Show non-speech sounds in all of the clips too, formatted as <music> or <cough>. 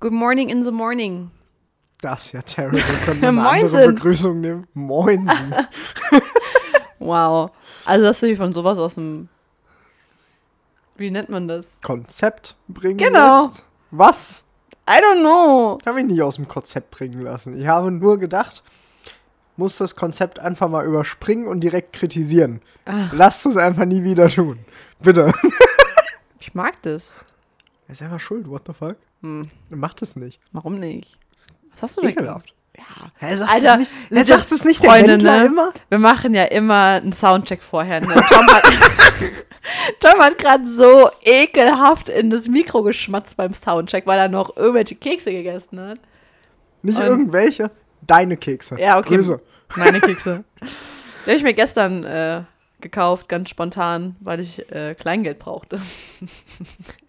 Good morning in the morning. Das ist ja terrible. Können wir <laughs> eine Moinsen. andere Begrüßung nehmen? Moinsen. <laughs> Wow. Also hast du dich von sowas aus dem. Wie nennt man das? Konzept bringen Genau. lässt. Was? I don't know. Ich habe mich nicht aus dem Konzept bringen lassen. Ich habe nur gedacht, muss das Konzept einfach mal überspringen und direkt kritisieren. Ah. Lasst es einfach nie wieder tun. Bitte. Ich mag das. Er ist einfach schuld, what the fuck? Hm. Macht es nicht. Warum nicht? Was hast du denn Ekelhaft. Ja. Er sagt Alter, es nicht, er sagt es nicht der Freunde, Händler ne? immer. Wir machen ja immer einen Soundcheck vorher. Ne? Tom hat, <laughs> Tom hat gerade so ekelhaft in das Mikro geschmatzt beim Soundcheck, weil er noch irgendwelche Kekse gegessen hat. Nicht Und- irgendwelche, deine Kekse. Ja, okay. Grüße. Meine <laughs> Kekse. Die habe ich mir gestern äh, gekauft, ganz spontan, weil ich äh, Kleingeld brauchte.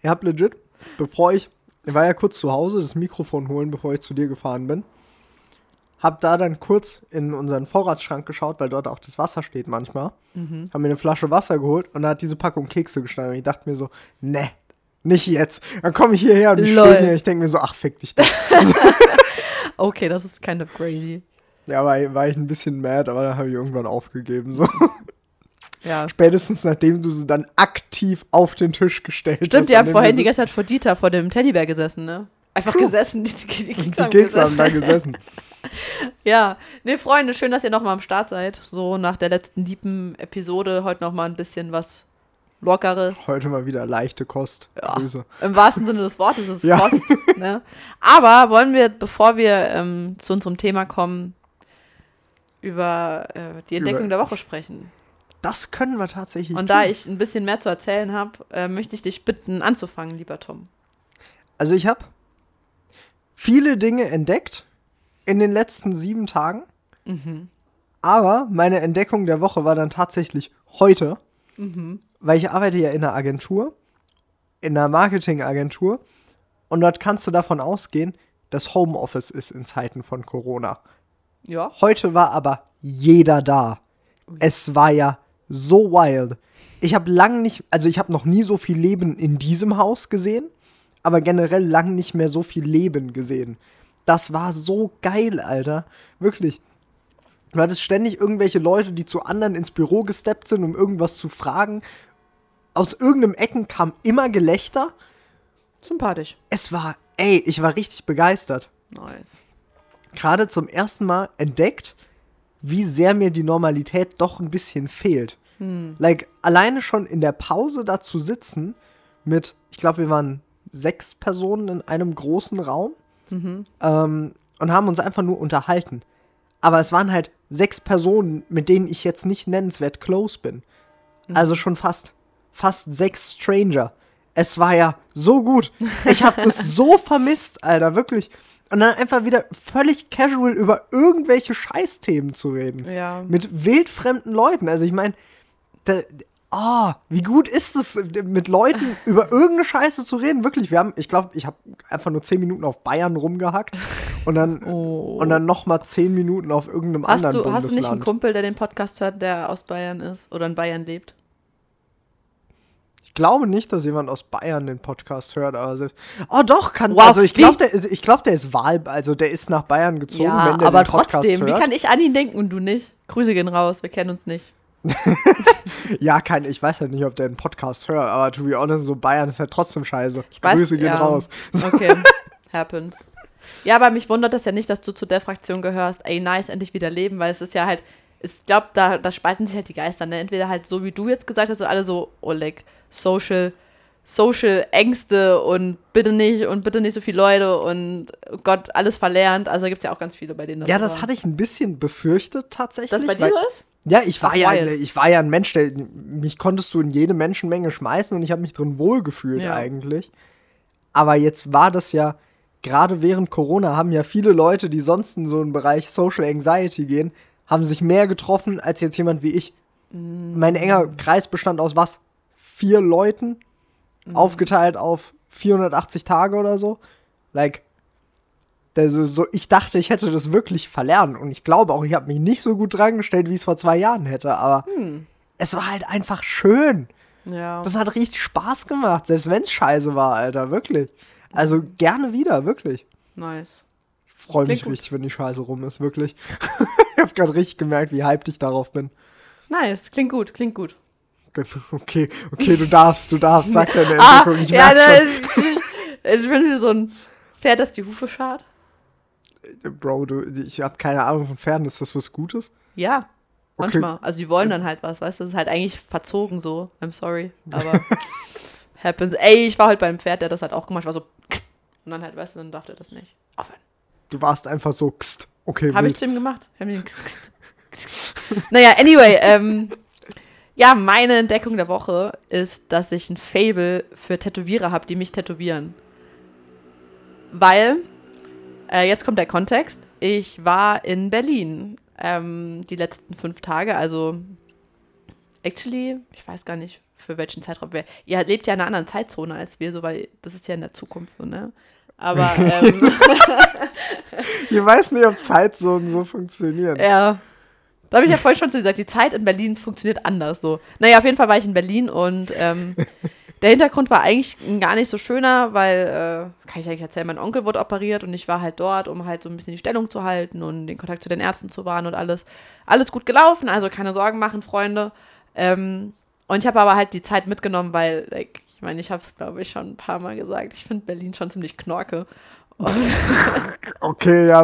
Ihr habt legit, bevor ich, ich war ja kurz zu Hause, das Mikrofon holen, bevor ich zu dir gefahren bin. Hab da dann kurz in unseren Vorratsschrank geschaut, weil dort auch das Wasser steht manchmal. Mhm. Hab mir eine Flasche Wasser geholt und da hat diese Packung Kekse gestanden. Und ich dachte mir so, ne, nicht jetzt. Dann komme ich hierher und stehen hier. Ich denke mir so, ach, fick dich doch. <laughs> Okay, das ist kind of crazy. ja, war, war ich ein bisschen mad, aber dann habe ich irgendwann aufgegeben. So. Ja. Spätestens nachdem du sie dann aktiv auf den Tisch gestellt hast. Stimmt, die haben vorhin die ganze Zeit vor Dieter, vor dem Teddybär gesessen, ne? Einfach gesessen, die, die, die Die haben Kekse haben gesessen. da gesessen. <laughs> Ja, nee, Freunde, schön, dass ihr nochmal am Start seid. So nach der letzten deepen Episode heute nochmal ein bisschen was Lockeres. Heute mal wieder leichte Kost. Ja. Grüße. Im wahrsten Sinne des Wortes ist es <laughs> Ja. Kost. Ne? Aber wollen wir, bevor wir ähm, zu unserem Thema kommen, über äh, die Entdeckung Über- der Woche sprechen. Das können wir tatsächlich Und tun. da ich ein bisschen mehr zu erzählen habe, äh, möchte ich dich bitten, anzufangen, lieber Tom. Also ich habe viele Dinge entdeckt in den letzten sieben Tagen. Mhm. Aber meine Entdeckung der Woche war dann tatsächlich heute, Mhm. weil ich arbeite ja in einer Agentur, in einer Marketingagentur. Und dort kannst du davon ausgehen, dass Homeoffice ist in Zeiten von Corona. Ja. Heute war aber jeder da. Es war ja so wild. Ich habe lang nicht, also ich habe noch nie so viel Leben in diesem Haus gesehen, aber generell lang nicht mehr so viel Leben gesehen. Das war so geil, Alter. Wirklich. Du hattest ständig irgendwelche Leute, die zu anderen ins Büro gesteppt sind, um irgendwas zu fragen. Aus irgendeinem Ecken kam immer Gelächter. Sympathisch. Es war, ey, ich war richtig begeistert Nice. gerade zum ersten Mal entdeckt, wie sehr mir die Normalität doch ein bisschen fehlt. Like, alleine schon in der Pause da zu sitzen mit, ich glaube, wir waren sechs Personen in einem großen Raum ähm, und haben uns einfach nur unterhalten. Aber es waren halt sechs Personen, mit denen ich jetzt nicht nennenswert close bin. Also schon fast, fast sechs Stranger. Es war ja so gut. Ich habe das so <laughs> vermisst, Alter, wirklich. Und dann einfach wieder völlig casual über irgendwelche Scheißthemen zu reden. Ja. Mit wildfremden Leuten. Also ich meine, oh, wie gut ist es, mit Leuten <laughs> über irgendeine Scheiße zu reden? Wirklich, wir haben, ich glaube, ich habe einfach nur zehn Minuten auf Bayern rumgehackt und dann, <laughs> Oh. und dann noch mal zehn Minuten auf irgendeinem Hast anderen du, hast du nicht einen Bundesland. Kumpel, der den Podcast hört, der aus Bayern ist oder in Bayern lebt? Ich glaube nicht, dass jemand aus Bayern den Podcast hört, aber selbst. Oh doch, kann. Wow, also ich wie? glaube, der, ich glaub, der ist Wahl, also der ist nach Bayern gezogen, ja, wenn der aber den Podcast trotzdem, wie hört. kann ich an ihn denken und du nicht? Grüße gehen raus, wir kennen uns nicht. <laughs> ja, kein, ich weiß halt nicht, ob der einen Podcast hört, aber to be honest, so Bayern ist halt trotzdem scheiße. Ich weiß, Grüße gehen ja. raus. Okay, <laughs> happens. Ja, aber mich wundert das ja nicht, dass du zu der Fraktion gehörst, ey, nice, endlich wieder leben, weil es ist ja halt, ich glaube, da, da spalten sich halt die Geister, ne? Entweder halt so, wie du jetzt gesagt hast, so alle so, oh, like, social, social Ängste und bitte nicht und bitte nicht so viele Leute und oh Gott, alles verlernt. Also gibt es ja auch ganz viele, bei denen Ja, so das war. hatte ich ein bisschen befürchtet tatsächlich. Das bei dir so ist? Ja, ich war Ach, ja, wild. ich war ja ein Mensch, der mich konntest du in jede Menschenmenge schmeißen und ich habe mich drin wohlgefühlt Ja. eigentlich. Aber jetzt war das ja gerade während Corona haben ja viele Leute, die sonst in so einen Bereich Social Anxiety gehen, haben sich mehr getroffen als jetzt jemand wie ich. Mein enger Kreis bestand aus was? Vier Leuten aufgeteilt auf 480 Tage oder so. Like also so, ich dachte, ich hätte das wirklich verlernt. Und ich glaube auch, ich habe mich nicht so gut dran gestellt, wie ich es vor zwei Jahren hätte. Aber es war halt einfach schön. Ja. Das hat richtig Spaß gemacht, selbst wenn es scheiße war, Alter, wirklich. Also gerne wieder, wirklich. Nice. Ich freue Klingt mich gut. richtig, wenn die Scheiße rum ist, wirklich. <laughs> ich habe gerade richtig gemerkt, wie hyped ich darauf bin. Nice, klingt gut, klingt gut. Okay, okay, du darfst, du darfst, sag deine <laughs> Ah, Entdeckung. Ich ja, merk ne, ich, <laughs> ich bin so ein Pferd, das die Hufe schart. schon. Bro, du, ich habe keine Ahnung von Pferden. Ist das was Gutes? Ja, Okay. manchmal. Also die wollen dann halt was, weißt du? Das ist halt eigentlich verzogen so. I'm sorry, aber <laughs> happens. Ey, ich war halt beim Pferd, der das halt auch gemacht, war so und dann halt, weißt du, dann darf er das nicht. Aufhören. Du warst einfach so, kst. Okay, Habe ich zu ihm gemacht? <laughs> Naja, anyway, ähm, ja, meine Entdeckung der Woche ist, dass ich ein Fable für Tätowierer habe, die mich tätowieren. Weil, äh, jetzt kommt der Kontext, ich war in Berlin ähm, die letzten fünf Tage, also actually, ich weiß gar nicht, für welchen Zeitraum wir. Ihr lebt ja in einer anderen Zeitzone als wir, so weil das ist ja in der Zukunft so, ne? Aber <laughs> ähm, <laughs> Ich weiß nicht, ob Zeitzonen so funktionieren. Ja. Da habe ich ja vorhin schon zu gesagt, die Zeit in Berlin funktioniert anders so. Naja, auf jeden Fall war ich in Berlin und ähm, <laughs> der Hintergrund war eigentlich gar nicht so schöner, weil, äh, kann ich eigentlich erzählen, mein Onkel wurde operiert und ich war halt dort, um halt so ein bisschen die Stellung zu halten und den Kontakt zu den Ärzten zu wahren und alles. Alles gut gelaufen, also keine Sorgen machen, Freunde. Ähm, und ich habe aber halt die Zeit mitgenommen, weil, like, ich meine, ich habe es, glaube ich, schon ein paar Mal gesagt, ich finde Berlin schon ziemlich knorke. <laughs> Okay, ja,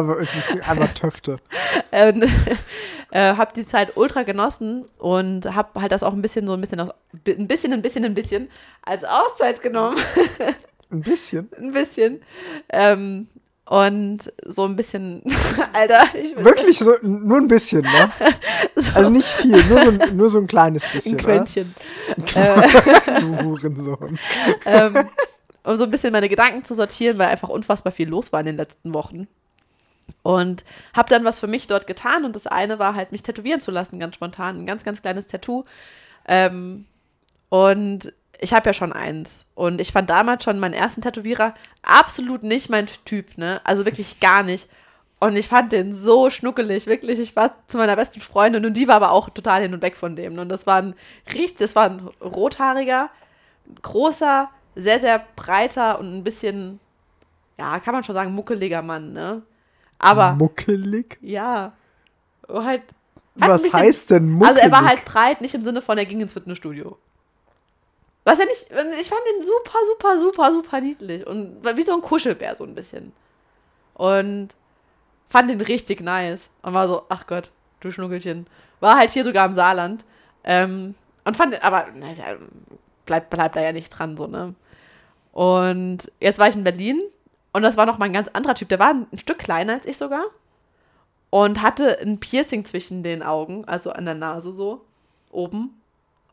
einfach Töfte. <laughs> ähm, <laughs> äh, habe die Zeit ultra genossen und habe halt das auch ein bisschen so ein bisschen, ein bisschen, ein bisschen, ein bisschen als Auszeit genommen, Ein bisschen. ein bisschen ähm, und so ein bisschen, <laughs> Alter, Wirklich so, nur ein bisschen, ne? <laughs> Also nicht viel, nur so, ein- nur so ein kleines bisschen. ein Quäntchen, Oder? <laughs> Du Hurensohn. ähm, um so ein bisschen meine Gedanken zu sortieren, weil einfach unfassbar viel los war in den letzten Wochen. Und habe dann was für mich dort getan und das eine war halt, mich tätowieren zu lassen, ganz spontan, ein ganz, ganz kleines Tattoo. Ähm, und ich habe ja schon eins. Und ich fand damals schon meinen ersten Tätowierer absolut nicht mein Typ, ne? Also wirklich gar nicht. Und ich fand den so schnuckelig, wirklich. Ich war zu meiner besten Freundin und die war aber auch total hin und weg von dem. Und das war ein richtig, das war ein rothaariger, großer, sehr, sehr breiter und ein bisschen, ja, kann man schon sagen, muckeliger Mann, ne? Aber, Muckelig? ja, halt. ein Was bisschen- heißt denn muckelig? Also er war halt breit, nicht im Sinne von, er ging ins Fitnessstudio. Was er nicht, ich fand ihn super, super, super, super niedlich. Und war wie so ein Kuschelbär so ein bisschen. Und fand ihn richtig nice. Und war so, ach Gott, du Schnuckelchen. War halt hier sogar im Saarland. Ähm, und fand, aber ja, bleibt, bleibt da ja nicht dran, so, ne? Und jetzt war ich in Berlin und das war noch mal ein ganz anderer Typ. Der war ein Stück kleiner als ich sogar und hatte ein Piercing zwischen den Augen, also an der Nase so, oben.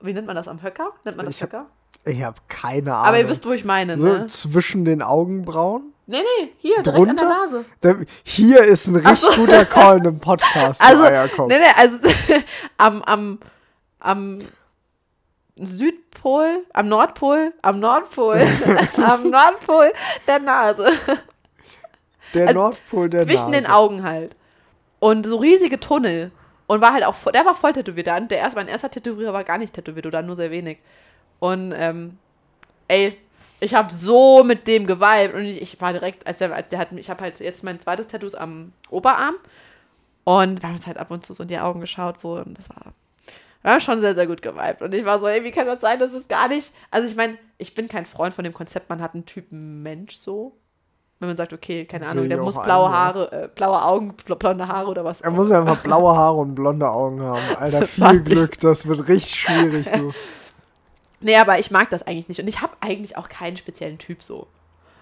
Wie nennt man das? Am Höcker? Nennt man das Ich Höcker? Ich habe keine Ahnung. Aber ihr wisst, wo ich meine, so ne? zwischen den Augenbrauen? Nee, nee, hier, direkt an der Drunter? Nase. Hier ist ein richtig guter Call in einem <laughs> Podcast. Also, Eierkopf. nee, nee, also <laughs> am, am, am Südpol, am Nordpol, am Nordpol, <laughs> am Nordpol der Nase. der also Nordpol der Zwischen Nase. den Augen halt. Und so riesige Tunnel. Und war halt auch, voll- der war voll tätowiert. Der, mein erster Tätowierer war gar nicht tätowiert oder nur sehr wenig. Und, ähm, ey, ich habe so mit dem geweibt und ich, war direkt, als der, der hat, ich habe halt jetzt mein zweites Tattoo am Oberarm und wir haben uns halt ab und zu so in die Augen geschaut so und das war, wir haben schon sehr, sehr gut geweibt und ich war so, ey, wie kann das sein, das ist gar nicht, also ich meine, ich bin kein Freund von dem Konzept, man hat einen Typen Mensch so, wenn man sagt, okay, keine Ahnung, der muss blaue ja. Haare, äh, blaue Augen, bl- blonde Haare oder was. Er muss einfach blaue Haare und blonde Augen haben. <laughs> Alter, viel Glück, das wird richtig schwierig, du. <laughs> Nee, aber ich mag das eigentlich nicht und ich habe eigentlich auch keinen speziellen Typ so.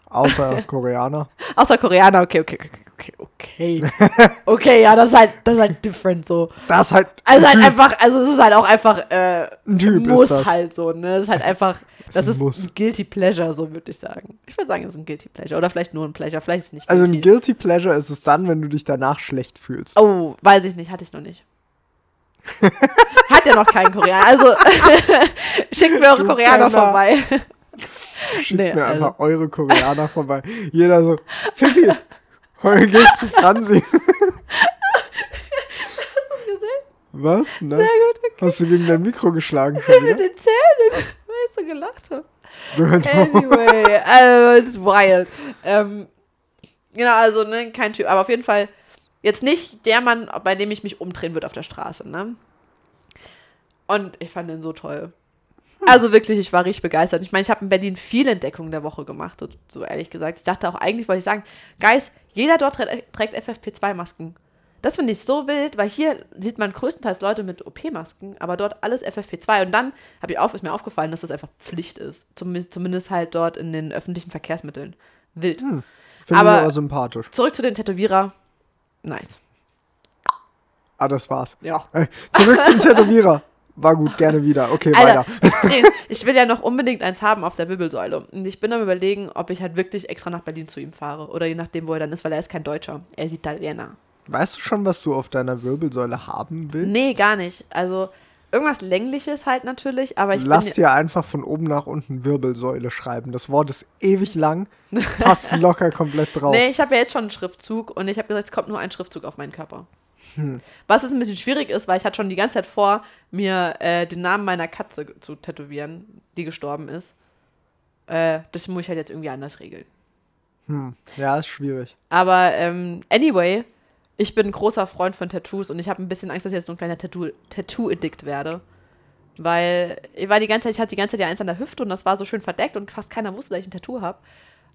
Außer <laughs> Koreaner. Außer Koreaner, okay, okay, okay, okay, <laughs> okay. Ja, das ist halt, das ist halt different so. Das halt. Also ein halt Typ, einfach, also es ist halt auch einfach, äh, ein Typ muss ist das. halt so, ne? Das ist halt einfach, <laughs> das ein ist Muss. ein Guilty Pleasure, so würde ich sagen. Ich würde sagen, es ist ein Guilty Pleasure oder vielleicht nur ein Pleasure, vielleicht ist es nicht Also ein guilty. Guilty Pleasure ist es dann, wenn du dich danach schlecht fühlst. Oh, weiß ich nicht, hatte ich noch nicht. Hat ja noch keinen Koreaner. Also <laughs> schickt mir eure Du Koreaner Penner. vorbei. Schickt nee, mir also- einfach eure Koreaner vorbei. Jeder so, Fifi, heute gehst du Franzi. Hast du es gesehen? Was? Ne? Sehr gut, okay. Hast du gegen dein Mikro geschlagen schon <laughs> Mit den Zähnen. Weiß so gelacht habe. Anyway, also, it's wild. Ähm, genau, also, ne, kein Typ. Aber auf jeden Fall jetzt nicht der Mann, bei dem ich mich umdrehen würde auf der Straße, ne? Und ich fand den so toll. Also wirklich, ich war richtig begeistert. Ich meine, ich habe in Berlin viele Entdeckungen der Woche gemacht, so, so ehrlich gesagt. Ich dachte auch, eigentlich wollte ich sagen, Guys, jeder dort trägt, trägt FFP2-Masken. Das finde ich so wild, weil hier sieht man größtenteils Leute mit OP-Masken, aber dort alles FFP2. Und dann ich auf, ist mir aufgefallen, dass das einfach Pflicht ist. Zumindest, zumindest halt dort in den öffentlichen Verkehrsmitteln. Wild. Hm, Finde ich aber sympathisch. Zurück zu den Tätowierer. Nice. Ah, das war's. Ja. Äh, Zurück zum Tätowierer. War gut, gerne wieder. Okay, Alter, weiter. Ich will ja noch unbedingt eins haben auf der Wirbelsäule. Und ich bin am überlegen, ob ich halt wirklich extra nach Berlin zu ihm fahre. Oder je nachdem, wo er dann ist, weil er ist kein Deutscher. Er ist Italiener. Weißt du schon, was du auf deiner Wirbelsäule haben willst? Nee, gar nicht. Also irgendwas Längliches halt natürlich, aber ich Lass dir einfach von oben nach unten Wirbelsäule schreiben. Das Wort ist ewig lang, passt <laughs> locker komplett drauf. Nee, ich habe ja jetzt schon einen Schriftzug und ich habe gesagt, es kommt nur ein Schriftzug auf meinen Körper. Was es ein bisschen schwierig ist, weil ich hatte schon die ganze Zeit vor, mir äh, den Namen meiner Katze zu tätowieren, die gestorben ist. Äh, das muss ich halt jetzt irgendwie anders regeln. Hm. Ja, ist schwierig. Aber ähm, anyway, ich bin ein großer Freund von Tattoos und ich habe ein bisschen Angst, dass ich jetzt so ein kleiner Tattoo- Tattoo-Addict werde. Weil ich war die ganze Zeit, ich hatte die ganze Zeit ja eins an der Hüfte und das war so schön verdeckt und fast keiner wusste, dass ich ein Tattoo habe.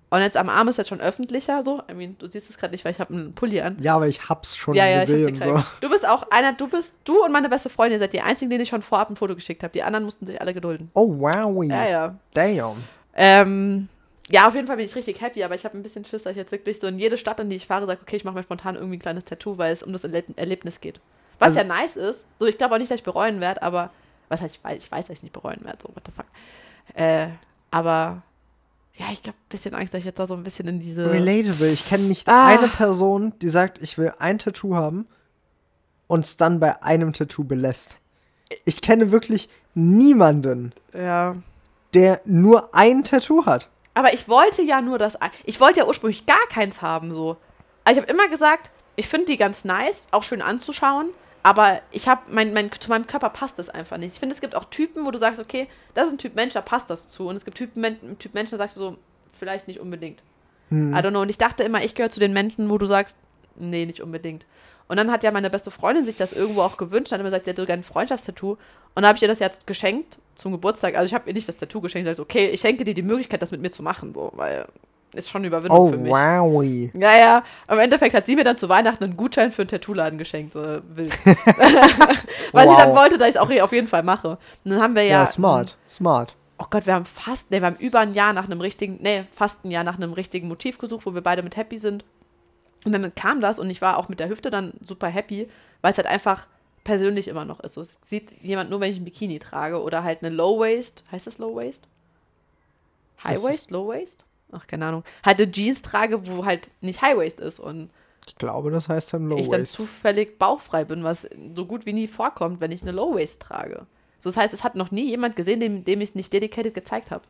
Und jetzt am Arm ist jetzt schon öffentlicher so. I mean, du siehst es gerade nicht, weil ich habe einen Pulli an. Ja, aber ich hab's schon Ja, ja, gesehen. so. Du bist auch einer, du bist, du und meine beste Freundin seid die einzigen, denen ich schon vorab ein Foto geschickt habe. Die anderen mussten sich alle gedulden. Oh, wow. Ja, ja. Damn. Ähm, ja, auf jeden Fall bin ich richtig happy, aber ich habe ein bisschen Schiss, dass ich jetzt wirklich so in jede Stadt, in die ich fahre, sage, okay, ich mache mir spontan irgendwie ein kleines Tattoo, weil es um das Erleb Erlebnis geht. Was Also- ja nice ist. So, ich glaube auch nicht, dass ich bereuen werde, aber was heißt, ich weiß, ich weiß, dass ich nicht bereuen werde, so, what the fuck. Äh, aber ja, ich habe ein bisschen Angst, dass ich jetzt da so ein bisschen in diese. Relatable. Ich kenne nicht Ah. eine Person, die sagt, ich will ein Tattoo haben und es dann bei einem Tattoo belässt. Ich kenne wirklich niemanden, Ja. der nur ein Tattoo hat. Aber ich wollte ja nur das. Ich wollte ja ursprünglich gar keins haben, so. Also ich habe immer gesagt, ich finde die ganz nice, auch schön anzuschauen. Aber ich habe, mein, mein, zu meinem Körper passt das einfach nicht. Ich finde, es gibt auch Typen, wo du sagst, okay, das ist ein Typ Mensch, da passt das zu. Und es gibt Typen, Typ Mensch, da sagst du so, vielleicht nicht unbedingt. I don't know. Und ich dachte immer, ich gehöre zu den Menschen, wo du sagst, nee, nicht unbedingt. Und dann hat ja meine beste Freundin sich das irgendwo auch gewünscht, hat immer gesagt, sie hätte sogar ein Freundschaftstattoo. Und da habe ich ihr das ja geschenkt zum Geburtstag. Also ich habe ihr nicht das Tattoo geschenkt, ich gesagt, okay, ich schenke dir die Möglichkeit, das mit mir zu machen, so, weil ist schon eine Überwindung Oh, für mich. wow. Ja, ja. Im Endeffekt hat sie mir dann zu Weihnachten einen Gutschein für einen Tattoo-Laden geschenkt, so wild. <laughs> Weil sie Wow. dann wollte, dass ich es auch auf jeden Fall mache. Und dann haben wir ja. Ja, smart. Smart. Oh Gott, wir haben fast, nee, wir haben über ein Jahr nach einem richtigen, nee, fast ein Jahr nach einem richtigen Motiv gesucht, wo wir beide mit happy sind. Und dann kam das und ich war auch mit der Hüfte dann super happy, weil es halt einfach persönlich immer noch ist. So, es sieht jemand nur, wenn ich ein Bikini trage oder halt eine Low Waist. Heißt das Low Waist? High Waist? Low Waist? Ach, keine Ahnung. Halt eine Jeans trage, wo halt nicht High Waist ist und Ich glaube, das heißt dann Low ich dann Waist. zufällig bauchfrei bin, was so gut wie nie vorkommt, wenn ich eine Low Waist trage. So, das heißt, es hat noch nie jemand gesehen, dem, dem ich es nicht dedicated gezeigt habe.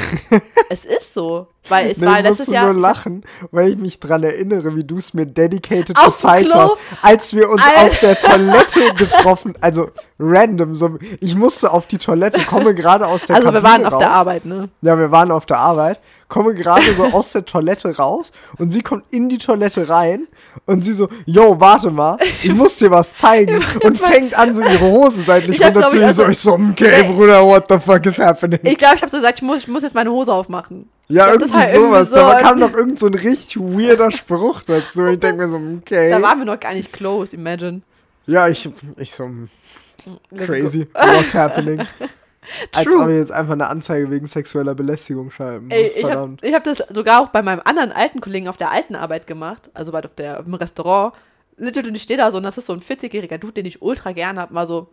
<laughs> es ist so, weil es Nee, war ich letztes Jahr. nur lachen, weil ich mich dran erinnere, wie du es mir dedicated Auf gezeigt hast, als wir uns Alter. auf der Toilette <laughs> getroffen, also random, so, ich musste auf die Toilette, komme gerade aus der also wir Kabine waren auf raus. der Arbeit, ne? Ja, wir waren auf der Arbeit, komme gerade so aus der Toilette raus und sie kommt in die Toilette rein und sie so, yo, warte mal, ich muss dir was zeigen <laughs> und fängt an, so ihre Hose seitlich Ich hab, ich, So, also- ich so, okay. Bruder, what the fuck is happening? Ich glaube, ich habe so gesagt, ich muss, ich muss jetzt meine Hose aufmachen. Ja, glaub, irgendwie war sowas. so, da kam doch irgend so ein richtig weirder Spruch dazu. Ich denke mir so, <laughs> okay. Da waren wir noch gar nicht close, imagine. ja, ich, ich so, Let's crazy. <laughs> What's happening? Als True. ob wir jetzt einfach eine Anzeige wegen sexueller Belästigung schreiben. Ey, ich habe hab das sogar auch bei meinem anderen alten Kollegen auf der alten Arbeit gemacht, also bei auf der, im Restaurant. Literally, und ich stehe da so und das ist so ein 40-jähriger Dude, den ich ultra gerne habe, mal so,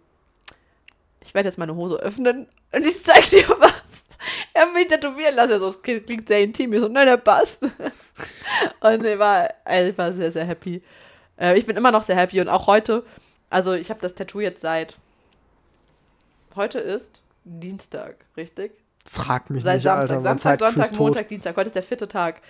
ich werde jetzt meine Hose öffnen und ich zeig dir <laughs> was. Er hat mich tätowieren lassen, so, es klingt sehr intim. Ich so, nein, der passt. <laughs> Und ich war, also ich war sehr, sehr happy. Äh, ich bin immer noch sehr happy und auch heute, also ich habe das Tattoo jetzt seit, heute ist Dienstag, richtig? Frag mich Seit nicht, Samstag. Alter. Samstag, Sonntag, Tod. Montag, Dienstag. Heute ist der vierte Tag.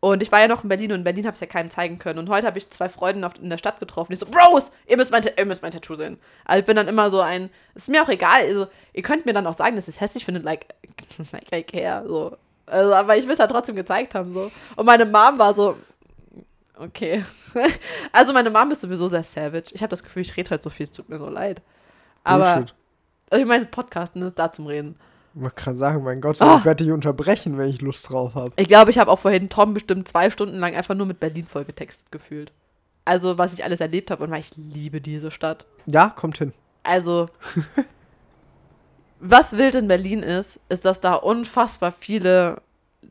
Und ich war ja noch in Berlin und in Berlin habe ich ja keinem zeigen können. Und heute habe ich zwei Freunde auf, in der Stadt getroffen, die so, Bros, ihr müsst, mein, ihr müsst mein Tattoo sehen. Also ich bin dann immer so ein, ist mir auch egal, also ihr könnt mir dann auch sagen, dass ich es hässlich finde, like, <laughs> like I care, so. Also, aber ich will es halt trotzdem gezeigt haben, so. Und meine Mom war so, okay. <laughs> also meine Mom ist sowieso sehr savage. Ich habe das Gefühl, ich rede halt so viel, es tut mir so leid. Aber, Bullshit. ich meine, Podcasten ist da zum Reden. Wollte gerade sagen, mein Gott, Ah. ich werde dich unterbrechen, wenn ich Lust drauf habe. Ich glaube, ich habe auch vorhin Tom bestimmt zwei Stunden lang einfach nur mit Berlin vollgetextet gefühlt. Also, was ich alles erlebt habe und weil ich liebe diese Stadt. Ja, kommt hin. Also, <laughs> was wild in Berlin ist, ist, dass da unfassbar viele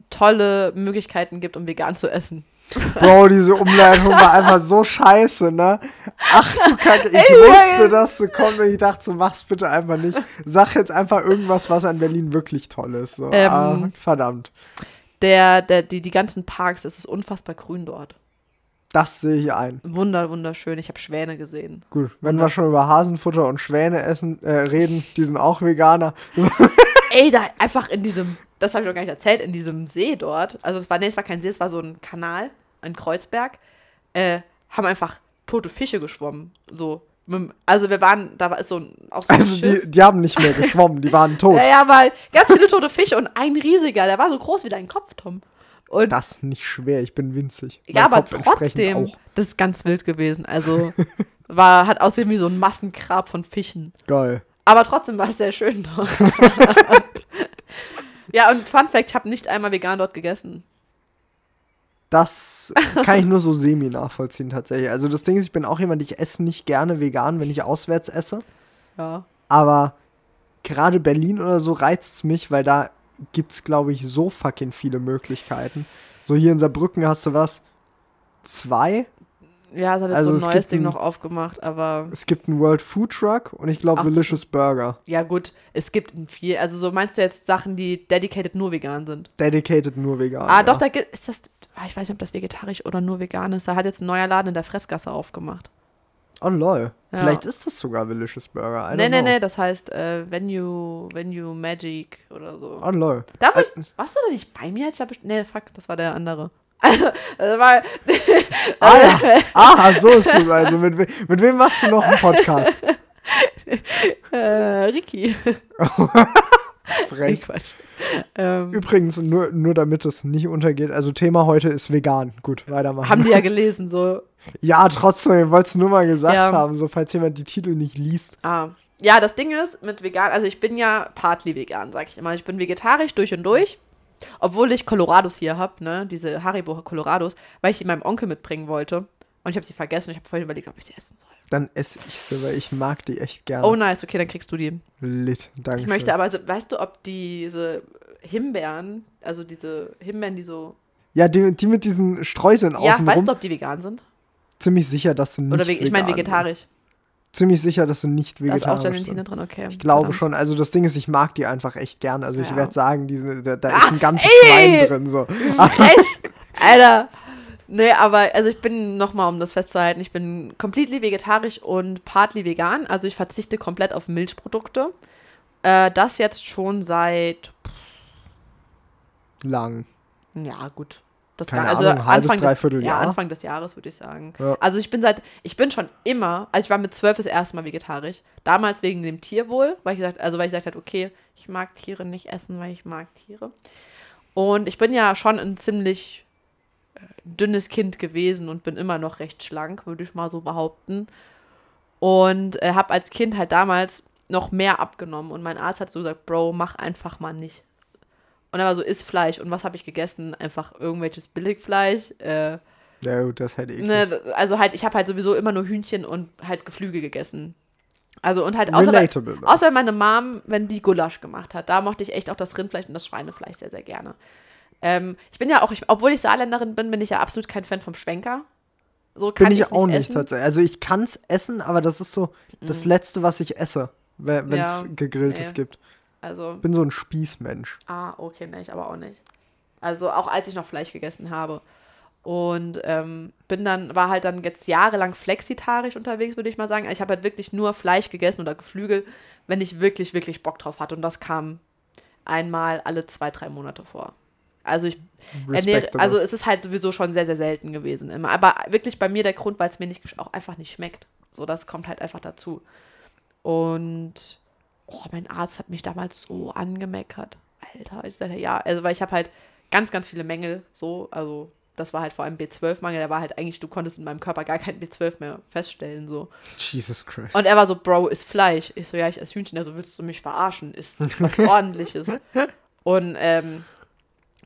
tolle Möglichkeiten gibt, um vegan zu essen. Bro, diese Umleitung war einfach so scheiße, ne? Ach du Kacke, ich wusste, dass du kommst und ich dachte, so mach's bitte einfach nicht. Sag jetzt einfach irgendwas, was an Berlin wirklich toll ist. So. Ähm. ah, verdammt. Der, der, die, die ganzen Parks, es ist unfassbar grün dort. Das sehe ich ein. Wunder, wunderschön. Ich habe Schwäne gesehen. Gut, wenn wir schon über Hasenfutter und Schwäne essen, äh, reden, die sind auch Veganer. Ey, da einfach in diesem, das habe ich noch gar nicht erzählt, in diesem See dort, also es war, nee, es war kein See, es war so ein Kanal, ein Kreuzberg, äh, haben einfach tote Fische geschwommen. So. Also wir waren, da war so ein, auch so ein Also Schiff. die, die haben nicht mehr geschwommen, die waren <laughs> tot. Ja, ja, weil ganz viele tote Fische und ein riesiger, der war so groß wie dein Kopf, Tom. Und Das ist nicht schwer, ich bin winzig. ja, Mein aber Kopf trotzdem, das ist ganz wild gewesen. Also <laughs> war, hat aussehen wie so ein Massengrab von Fischen. Geil. Aber trotzdem war es sehr schön dort. <laughs> ja, und Fun Fact, ich habe nicht einmal vegan dort gegessen. Das kann ich nur so semi nachvollziehen tatsächlich. Also das Ding ist, ich bin auch jemand, ich esse nicht gerne vegan, wenn ich auswärts esse. Ja. Aber gerade Berlin oder so reizt mich, weil da gibt's, glaube ich, so fucking viele Möglichkeiten. So hier in Saarbrücken hast du was? Zwei? Ja, es hat jetzt Also so ein neues Ding ein- noch aufgemacht, aber Es gibt einen World Food Truck und ich glaube. Delicious Burger. ja gut, es gibt in viel. Also so meinst du jetzt Sachen, die dedicated nur vegan sind? Dedicated nur vegan. Ah, ja. doch, da gibt ist das. ah, Ich weiß nicht, ob das vegetarisch oder nur vegan ist. Da hat jetzt ein neuer Laden in der Fressgasse aufgemacht. Oh lol. Ja. Vielleicht ist das sogar Delicious Burger. I Nee, nee, nee, das heißt äh, Venue, Venue Magic oder so. Oh lol. Da war ich, warst du da nicht bei mir? Ich hab, nee, fuck, das war der andere. Also, das <laughs> war, Ah ja. Ah, so ist es also. Mit, we mit wem machst du noch einen Podcast? <laughs> äh, Ricky. <laughs> Frech. Quatsch. Ähm, Übrigens, nur, nur damit es nicht untergeht, also Thema heute ist vegan. Gut, weitermachen. haben die ja gelesen, so. ja, trotzdem, ich wollte es nur mal gesagt Ja. haben, so falls jemand die Titel nicht liest. Ah. Ja, das Ding ist mit vegan, also ich bin ja partly vegan, sag ich immer. Ich bin vegetarisch durch und durch. Obwohl ich Colorados hier habe, ne, diese Haribo Colorados, weil ich die meinem Onkel mitbringen wollte. Und ich habe sie vergessen. Ich habe vorhin überlegt, ob ich sie essen soll. Dann esse ich sie, weil ich mag die echt gerne. Oh, nice, okay, dann kriegst du die. Lit, danke. Ich möchte aber, also, weißt du, ob diese Himbeeren, also diese Himbeeren, die so. Ja, die, die mit diesen Streuseln Ja, weißt außenrum. du, ob die vegan sind? ziemlich sicher, dass sie nicht Oder ich meine vegetarisch. Sind. Ziemlich sicher, dass sie nicht Da ist auch vegetarisch Gelatine sind. drin, okay. Ich glaube Verdammt. schon. Also das Ding ist, ich mag die einfach echt gern. Also ich Ja. werde sagen, diese, da, da ist ein ganzes! Schwein drin. So. <laughs> Echt? Alter. Nee, aber also ich bin nochmal, um das festzuhalten, ich bin completely vegetarisch und partly vegan. Also ich verzichte komplett auf Milchprodukte. Äh, das jetzt schon seit, Lang. ja gut. Das Keine gar- also Ahnung, halbes, Anfang des, dreiviertel ja, Jahr? Anfang des Jahres würde ich sagen. Ja. Also ich bin seit, ich bin schon immer, also ich war mit zwölf das erste Mal vegetarisch. Damals wegen dem Tierwohl, weil ich gesagt, also weil ich gesagt habe, okay, ich mag Tiere nicht essen, weil ich mag Tiere. Und ich bin ja schon ein ziemlich äh, dünnes Kind gewesen und bin immer noch recht schlank, würde ich mal so behaupten. Und äh, habe als Kind halt damals noch mehr abgenommen. Und mein Arzt hat so gesagt, Bro, mach einfach mal nicht. Und er war so, isst Fleisch. Und was habe ich gegessen? Einfach irgendwelches Billigfleisch. Äh, Ja gut, das hätte ich. ne, also halt, ich habe halt sowieso immer nur Hühnchen und halt Geflügel gegessen. Also und halt außer, Relatable. dann. außer meine Mom, wenn die Gulasch gemacht hat, da mochte ich echt auch das Rindfleisch und das Schweinefleisch sehr, sehr gerne. Ähm, ich bin ja auch, ich, obwohl ich Saarländerin bin, bin ich ja absolut kein Fan vom Schwenker. So kann Bin ich, ich auch nicht nicht essen. tatsächlich. Also ich kann es essen, aber das ist so das Letzte, was ich esse, wenn es Ja, gegrilltes nee. gibt. Also, Bin so ein Spießmensch. ah, okay, ne, ich aber auch nicht. Also auch als ich noch Fleisch gegessen habe. Und ähm, bin dann, war halt dann jetzt jahrelang flexitarisch unterwegs, würde ich mal sagen. Ich habe halt wirklich nur Fleisch gegessen oder Geflügel, wenn ich wirklich, wirklich Bock drauf hatte. Und das kam einmal alle zwei, drei Monate vor. Also ich ernähre, also es ist halt sowieso schon sehr, sehr selten gewesen immer. Aber wirklich bei mir der Grund, weil es mir nicht auch einfach nicht schmeckt. So, das kommt halt einfach dazu. Und oh, mein Arzt hat mich damals so angemeckert. Alter, ich sagte, ja, also weil ich habe halt ganz, ganz viele Mängel, so, also das war halt vor allem B12-Mangel, der war halt eigentlich, du konntest in meinem Körper gar kein B12 mehr feststellen, so. Jesus Christ. Und er war so, Bro, ist Fleisch. Ich so, ja, ich esse Hühnchen. Also willst du mich verarschen? Ist was <laughs> ordentliches. Und ähm,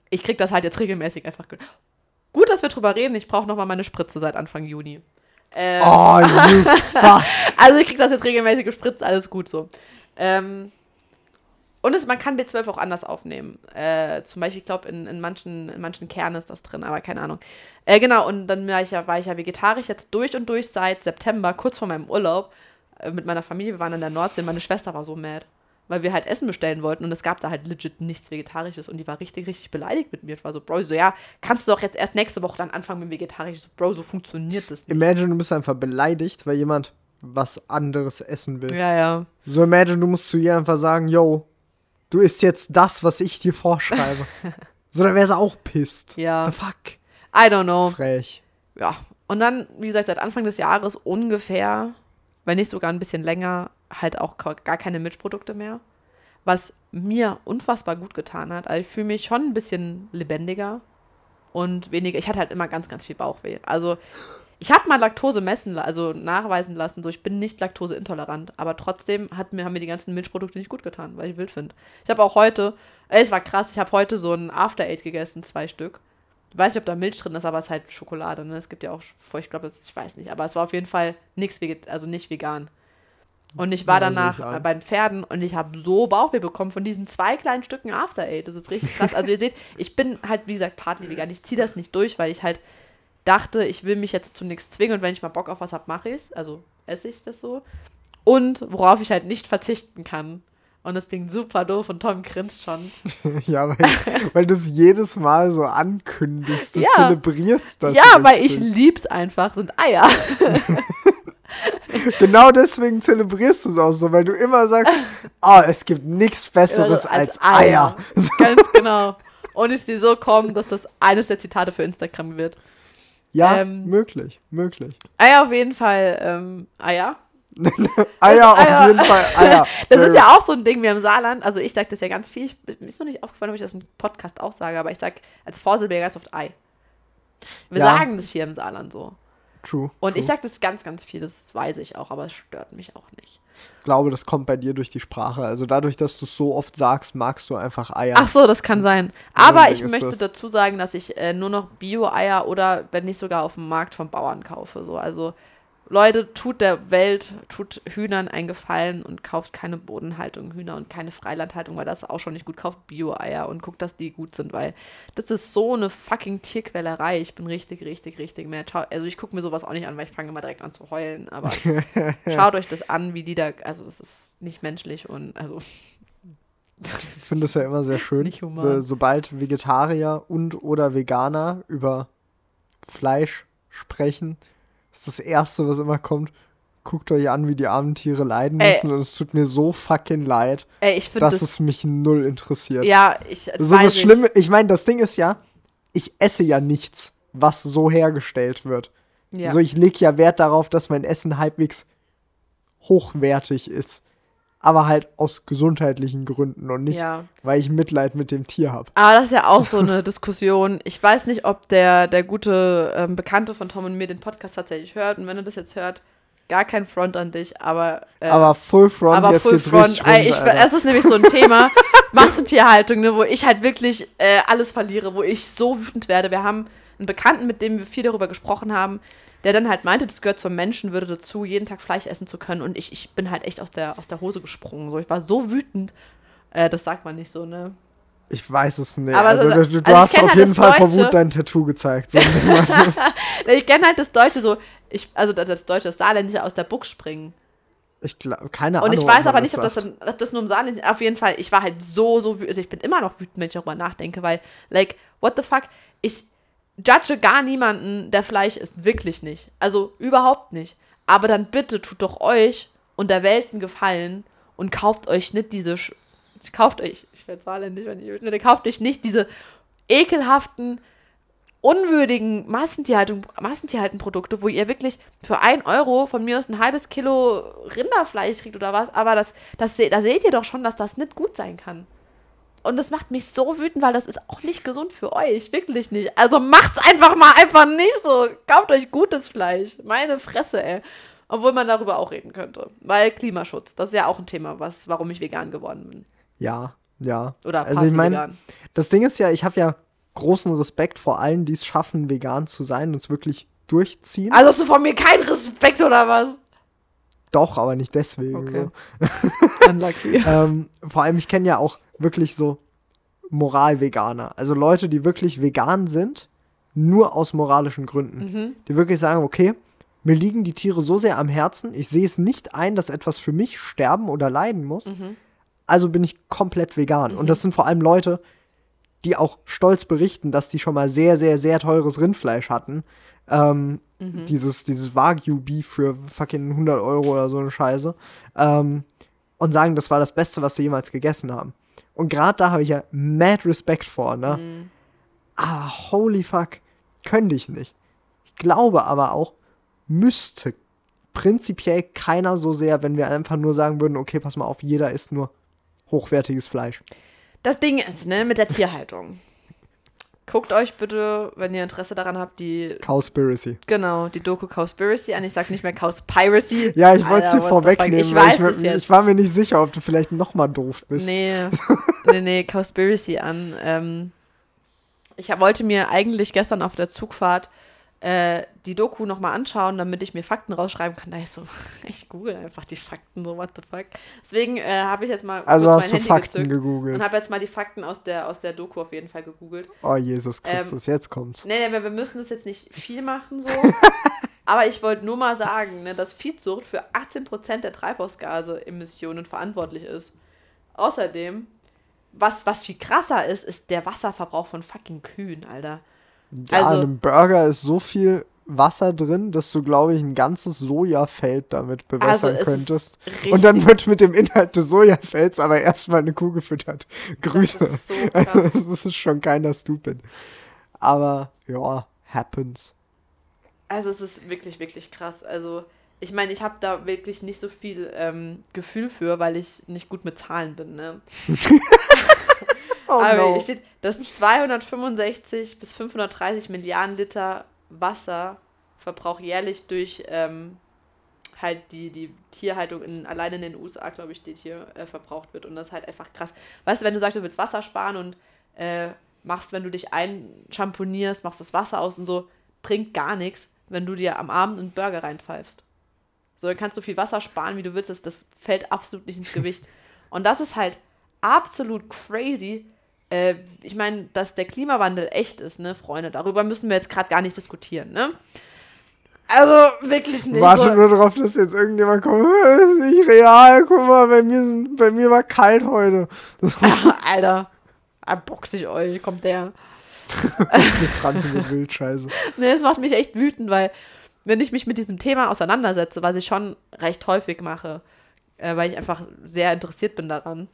ich krieg das halt jetzt regelmäßig einfach. Gut, dass wir drüber reden. Ich brauche nochmal meine Spritze seit Anfang Juni. Ähm, oh, you <laughs> fuck. also ich krieg das jetzt regelmäßig gespritzt, alles gut so. Ähm, und es, man kann B12 auch anders aufnehmen. Äh, zum Beispiel, ich glaube, in, in, manchen, in manchen Kernen ist das drin, aber keine Ahnung. Äh, genau, und dann war ich, ja, war ich ja vegetarisch jetzt durch und durch seit September, kurz vor meinem Urlaub, äh, mit meiner Familie. Wir waren in der Nordsee. Meine Schwester war so mad, weil wir halt Essen bestellen wollten und es gab da halt legit nichts Vegetarisches und die war richtig, richtig beleidigt mit mir. Ich war so, Bro, ich so, ja, kannst du doch jetzt erst nächste Woche dann anfangen mit vegetarisch. Ich so, Bro, so funktioniert das nicht. Imagine, du bist einfach beleidigt, weil jemand was anderes essen will. Ja, ja. So imagine, du musst zu ihr einfach sagen, yo, du isst jetzt das, was ich dir vorschreibe. <laughs> so, dann wäre sie auch pisst. Ja. The fuck? I don't know. Frech. ja, und dann, wie gesagt, seit Anfang des Jahres ungefähr, wenn nicht sogar ein bisschen länger, halt auch gar keine Milchprodukte mehr. Was mir unfassbar gut getan hat. Also ich fühle mich schon ein bisschen lebendiger und weniger. Ich hatte halt immer ganz, ganz viel Bauchweh. Also ich habe mal Laktose messen, also nachweisen lassen, so ich bin nicht laktoseintolerant, aber trotzdem hat mir, haben mir die ganzen Milchprodukte nicht gut getan, weil ich wild finde. Ich habe auch heute, ey, es war krass, ich habe heute so ein After Eight gegessen, zwei Stück. Ich weiß nicht, ob da Milch drin ist, aber es ist halt Schokolade, ne? Es gibt ja auch, ich glaube, ich weiß nicht, aber es war auf jeden Fall nichts also nicht vegan. Und ich war Ja, danach ich bei den Pferden und ich habe so Bauchweh bekommen von diesen zwei kleinen Stücken After Eight. Das ist richtig krass. Also ihr seht, ich bin halt, wie gesagt, partly vegan. Ich ziehe das nicht durch, weil ich halt dachte, ich will mich jetzt zu nichts zwingen und wenn ich mal Bock auf was habe, mache ich es. Also esse ich das so. Und worauf ich halt nicht verzichten kann. Und das klingt super doof und Tom grinst schon. <laughs> ja, weil, weil du es jedes Mal so ankündigst. Du Ja. zelebrierst das. ja, weil ich richtig. lieb's einfach, sind Eier. <laughs> Genau deswegen zelebrierst du es auch so, weil du immer sagst, oh, es gibt nichts Besseres als, Eier. So, Ganz genau. Und ich sehe so kommen, dass das eines der Zitate für Instagram wird. Ja, Ähm, möglich, möglich. Eier auf jeden Fall, ähm, Eier. <laughs> Eier, auf Eier. jeden Fall <laughs> Eier. Das ist ja auch so ein Ding wie im Saarland. Also ich sage das ja ganz viel. Ich, mir ist mir nicht aufgefallen, ob ich das im Podcast auch sage, aber ich sage als Vorsilbe ganz oft Ei. Wir Ja. sagen das hier im Saarland so. True. Und true. ich sage das ganz, ganz viel. Das weiß ich auch, aber es stört mich auch nicht. Glaube, das kommt bei dir durch die Sprache. Also dadurch, dass du es so oft sagst, magst du einfach Eier. Ach so, das kann sein. Aber ich möchte das. dazu sagen, dass ich äh, nur noch Bio-Eier oder wenn nicht sogar auf dem Markt vom Bauern kaufe. So. Also Leute, tut der Welt, tut Hühnern einen Gefallen und kauft keine Bodenhaltung Hühner und keine Freilandhaltung, weil das ist auch schon nicht gut. Kauft Bio-Eier und guckt, dass die gut sind, weil das ist so eine fucking Tierquälerei. Ich bin richtig, richtig, richtig mehr. Also ich gucke mir sowas auch nicht an, weil ich fange immer direkt an zu heulen. Aber <laughs> schaut euch das an, wie die da, also es ist nicht menschlich und also Ich finde das ja immer sehr schön. So, sobald Vegetarier und oder Veganer über Fleisch sprechen, ist das Erste, was immer kommt, guckt euch an, wie die armen Tiere leiden Ey. müssen und es tut mir so fucking leid, ey, ich dass das, es mich null interessiert. ja, ich so das ich. Schlimme, ich meine, das Ding ist ja, ich esse ja nichts, was so hergestellt wird. Ja. So, ich lege ja Wert darauf, dass mein Essen halbwegs hochwertig ist. Aber halt aus gesundheitlichen Gründen und nicht, Ja. weil ich Mitleid mit dem Tier habe. Aber das ist ja auch so eine <laughs> Diskussion. Ich weiß nicht, ob der, der gute ähm, Bekannte von Tom und mir den Podcast tatsächlich hört. Und wenn er das jetzt hört, gar kein Front an dich, aber. Äh, aber Full Front, aber jetzt Full Front. rund, ich, es ist nämlich so ein Thema. <laughs> Massentierhaltung, ne, wo ich halt wirklich äh, alles verliere, wo ich so wütend werde. Wir haben einen Bekannten, mit dem wir viel darüber gesprochen haben, der dann halt meinte, das gehört zur Menschenwürde dazu, jeden Tag Fleisch essen zu können. Und ich, ich bin halt echt aus der, aus der Hose gesprungen. So. Ich war so wütend. Äh, das sagt man nicht so, ne? Ich weiß es nicht. Aber also, so- du, du also hast auf halt jeden Fall vor Deutsche. Wut dein Tattoo gezeigt. So, <laughs> Ich kenne halt das Deutsche so, ich, also das, das Deutsche, das Saarländische aus der Buchs springen. ich glaub, keine Und Ahnung. ich weiß aber nicht, ob das, dann, ob das nur im Saarland, auf jeden Fall, ich war halt so, so wütend, also ich bin immer noch wütend, wenn ich darüber nachdenke, weil, like, what the fuck, ich judge gar niemanden, der Fleisch isst, wirklich nicht. Also überhaupt nicht. Aber dann bitte tut doch euch und der Welt einen Gefallen und kauft euch nicht diese, Sch kauft euch, ich werde saarländisch, wenn ich bin, kauft euch nicht diese ekelhaften, unwürdigen Massentierhaltung, Massentierhaltenprodukte, wo ihr wirklich für ein Euro von mir aus ein halbes Kilo Rinderfleisch kriegt oder was, aber das, das, da seht ihr doch schon, dass das nicht gut sein kann. Und das macht mich so wütend, weil das ist auch nicht gesund für euch. Wirklich nicht. Also macht's einfach mal einfach nicht so. Kauft euch gutes Fleisch. Meine Fresse, ey. Obwohl man darüber auch reden könnte. Weil Klimaschutz, das ist ja auch ein Thema, was, warum ich vegan geworden bin. Ja, ja. Oder also ich meine, das Ding ist ja, ich habe ja großen Respekt vor allen, die es schaffen, vegan zu sein und es wirklich durchziehen. Also hast du von mir keinen Respekt oder was? Doch, aber nicht deswegen. Okay. So. <laughs> Unlucky. <laughs> ähm, vor allem, ich kenne ja auch wirklich so Moral-Veganer. Also Leute, die wirklich vegan sind, nur aus moralischen Gründen. Die wirklich sagen, okay, mir liegen die Tiere so sehr am Herzen, ich sehe es nicht ein, dass etwas für mich sterben oder leiden muss. Also bin ich komplett vegan. Und das sind vor allem Leute, die auch stolz berichten, dass die schon mal sehr, sehr, sehr teures Rindfleisch hatten. Ähm, Dieses, dieses Wagyu-Beef für fucking 100 Euro oder so eine Scheiße. Ähm, und sagen, das war das Beste, was sie jemals gegessen haben. Und gerade da habe ich ja mad Respekt vor, ne? Ah, holy fuck. Könnte ich nicht. Ich glaube aber auch, müsste prinzipiell keiner so sehr, wenn wir einfach nur sagen würden, okay, pass mal auf, jeder isst nur hochwertiges Fleisch. Das Ding ist, ne, mit der Tierhaltung. Guckt euch bitte, wenn ihr Interesse daran habt, die, Cowspiracy. genau, die Doku Cowspiracy an. Ich sag nicht mehr Cowspiracy. <laughs> Ja, ich wollte es dir vorwegnehmen. Ich weil weiß ich, es jetzt. ich war mir nicht sicher, ob du vielleicht noch mal doof bist. Nee, <laughs> nee, nee, Cowspiracy an. Ähm, ich wollte mir eigentlich gestern auf der Zugfahrt äh, die Doku nochmal anschauen, damit ich mir Fakten rausschreiben kann. Da ich so, <laughs> ich google einfach die Fakten, so what the fuck. Deswegen äh, habe ich jetzt mal Also hast du mein Handy Fakten gezückt gegoogelt. und habe jetzt mal die Fakten aus der, aus der Doku auf jeden Fall gegoogelt. Oh, Jesus Ähm, Christus, jetzt kommt's. Nee, nee, wir wir müssen das jetzt nicht viel machen so. <laughs> Aber ich wollte nur mal sagen, ne, dass Viehzucht für 18% der Treibhausgase-Emissionen verantwortlich ist. Außerdem, was, was viel krasser ist, ist der Wasserverbrauch von fucking Kühen, Alter. Ja, also- in einem Burger ist so viel Wasser drin, dass du, glaube ich, ein ganzes Sojafeld damit bewässern Also es ist könntest. Und dann wird mit dem Inhalt des Sojafelds aber erstmal eine Kuh gefüttert. Grüße. Das ist so <laughs> Also, das ist schon keiner stupid. Aber, ja, happens. Also es ist wirklich, wirklich krass. Also ich meine, ich habe da wirklich nicht so viel ähm, Gefühl für, weil ich nicht gut mit Zahlen bin, ne? <laughs> Oh Aber no. hier steht, dass 265 bis 530 Milliarden Liter Wasserverbrauch jährlich durch ähm, halt die, die Tierhaltung in, allein in den USA, glaube ich, steht hier, äh, verbraucht wird. Und das ist halt einfach krass. Weißt du, wenn du sagst, du willst Wasser sparen und äh, machst, wenn du dich einshamponierst, machst das Wasser aus und so, bringt gar nichts, wenn du dir am Abend einen Burger reinpfeifst. So, dann kannst du viel Wasser sparen, wie du willst, das, das fällt absolut nicht ins Gewicht. <laughs> Und das ist halt absolut crazy. Äh, ich meine, dass der Klimawandel echt ist, ne, Freunde, darüber müssen wir jetzt gerade gar nicht diskutieren, ne? Also wirklich nicht. Warte so. nur darauf, dass jetzt irgendjemand kommt. <laughs> "Äh, Ist nicht real, guck mal, bei mir, sind, bei mir war kalt heute. So, <laughs> Alter, ah, box ich euch, kommt der. <laughs> die Franzi mit Wildscheiße. Ne, es macht mich echt wütend, weil wenn ich mich mit diesem Thema auseinandersetze, was ich schon recht häufig mache, äh, weil ich einfach sehr interessiert bin daran,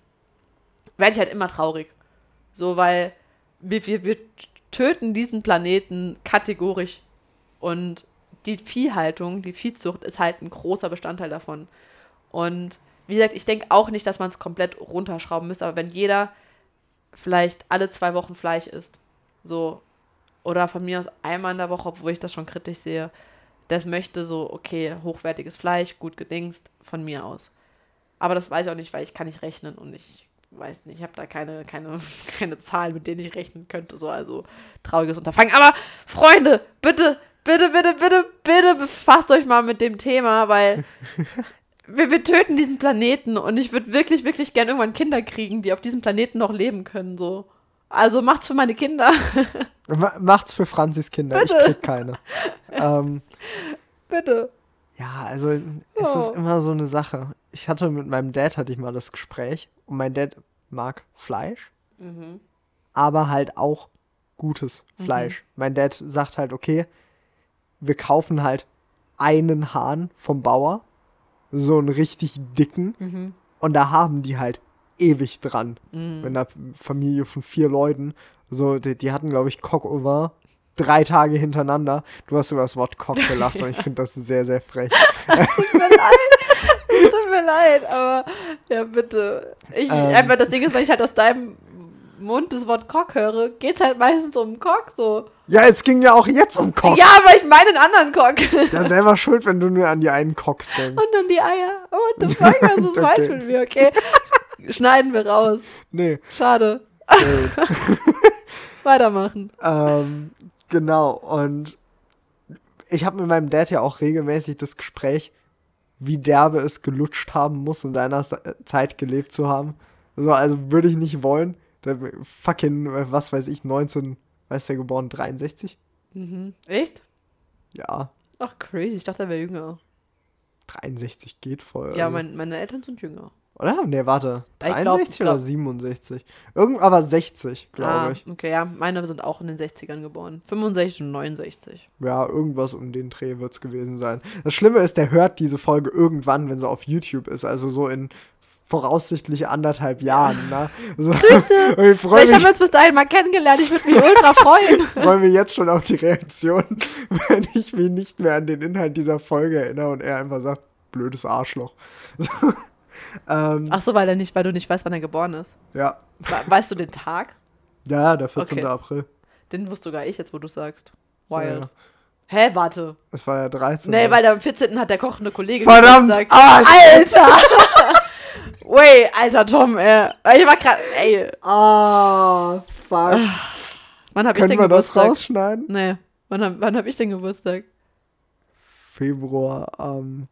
werde ich halt immer traurig. So, weil wir, wir, wir töten diesen Planeten kategorisch und die Viehhaltung, die Viehzucht ist halt ein großer Bestandteil davon. Und wie gesagt, ich denke auch nicht, dass man es komplett runterschrauben müsste, aber wenn jeder vielleicht alle zwei Wochen Fleisch isst, so, oder von mir aus einmal in der Woche, obwohl ich das schon kritisch sehe, das möchte so, okay, hochwertiges Fleisch, gut gedingst, von mir aus. Aber das weiß ich auch nicht, weil ich kann nicht rechnen und ich weiß nicht, ich habe da keine, keine, <laughs> keine Zahlen, mit denen ich rechnen könnte, so, also trauriges Unterfangen. Aber Freunde, bitte, bitte, bitte, bitte, bitte befasst euch mal mit dem Thema, weil <laughs> wir, wir töten diesen Planeten und ich würde wirklich, wirklich gern irgendwann Kinder kriegen, die auf diesem Planeten noch leben können, so. Also macht's für meine Kinder. <laughs> Ma- Macht's für Franzis Kinder, ich krieg keine. ähm, bitte. ja, also es Oh. ist immer so eine Sache. Ich hatte mit meinem Dad hatte ich mal das Gespräch und mein Dad mag Fleisch, Mhm. aber halt auch gutes Fleisch. Mein Dad sagt halt, okay, wir kaufen halt einen Hahn vom Bauer, so einen richtig dicken, Mhm. und da haben die halt ewig dran. Mit einer Familie von vier Leuten. So, die, die hatten, glaube ich, vin drei Tage hintereinander. Du hast über das Wort Coq gelacht <laughs> und ich finde das sehr, sehr frech. Tut mir leid. <laughs> Tut mir leid, aber ja, bitte. Ich, Ähm. einfach das Ding ist, wenn ich halt aus deinem Mund das Wort Cock höre, geht's halt meistens um Cock so. Ja, es ging ja auch jetzt um Coq. Ja, aber ich meine einen anderen Cock. <laughs> Ja, selber schuld, wenn du nur an die einen Cox denkst. Und dann die Eier. Oh, what the fuck, was ist <laughs> Okay. falsch mit mir, okay? Schneiden wir raus. Nee. Schade. nee. Weitermachen. ähm, genau, und ich habe mit meinem Dad ja auch regelmäßig das Gespräch, wie derbe es gelutscht haben muss, in seiner Sa- Zeit gelebt zu haben. So, also würde ich nicht wollen. Der fucking, äh, was weiß ich, 19, weißt du, geboren, 63? Mhm. Echt? Ja, Ach, crazy. Ich dachte, er wäre jünger. 63 geht voll. Ja, also. mein, meine Eltern sind jünger. Oder? Nee, warte. Ich glaub- 63 glaub- oder 67? Irgend, aber 60, glaube ah, ich. Okay, ja. Meine sind auch in den 60ern geboren. 65 und 69. Ja, irgendwas um den Dreh wird es gewesen sein. Das Schlimme ist, der hört diese Folge irgendwann, wenn sie auf YouTube ist. Also so in voraussichtlich anderthalb Jahren. Ne? So, <laughs> Grüße. <laughs> Ich wir mich, uns bis dahin mal kennengelernt. Ich würde mich ultra freuen. <laughs> freu mich jetzt schon auf die Reaktion, wenn ich mich nicht mehr an den Inhalt dieser Folge erinnere und er einfach sagt, blödes Arschloch. So, ähm, Ach so, weil er nicht, weil du nicht weißt, wann er geboren ist. ja. We- Weißt du den Tag? ja, der 14. Okay. April. Den wusste sogar ich jetzt, wo du sagst. Wild. ja. Hä, warte. Es war ja 13. Nee, weil am 14. hat der kochende Kollege Verdammt! Ah, Alter! <laughs> Wait, alter Tom, ey. Ich war gerade, ey. Ah, fuck. Wann hab ich Können denn wir das Geburtstag? rausschneiden? Nee. Wann hab, wann hab ich denn Geburtstag? Februar am.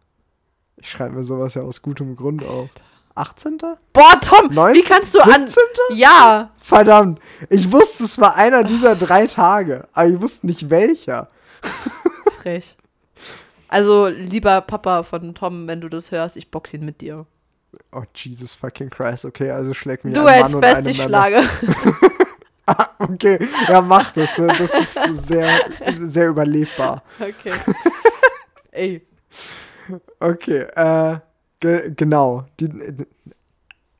Ich schreibe mir sowas ja aus gutem Grund auf. 18. Boah, Tom, 19? wie kannst du an. 17.? Ja. Verdammt. Ich wusste, es war einer dieser drei Tage, aber ich wusste nicht welcher. Frech. Also, lieber Papa von Tom, wenn du das hörst, ich box ihn mit dir. Oh, Jesus fucking Christ. Okay, also schlägt mich Du ein Mann hältst und fest, ich schlage. <laughs> Okay, ja, mach das. ne? Das ist sehr, sehr überlebbar. Okay. <laughs> Ey. Okay, äh, ge genau. Die,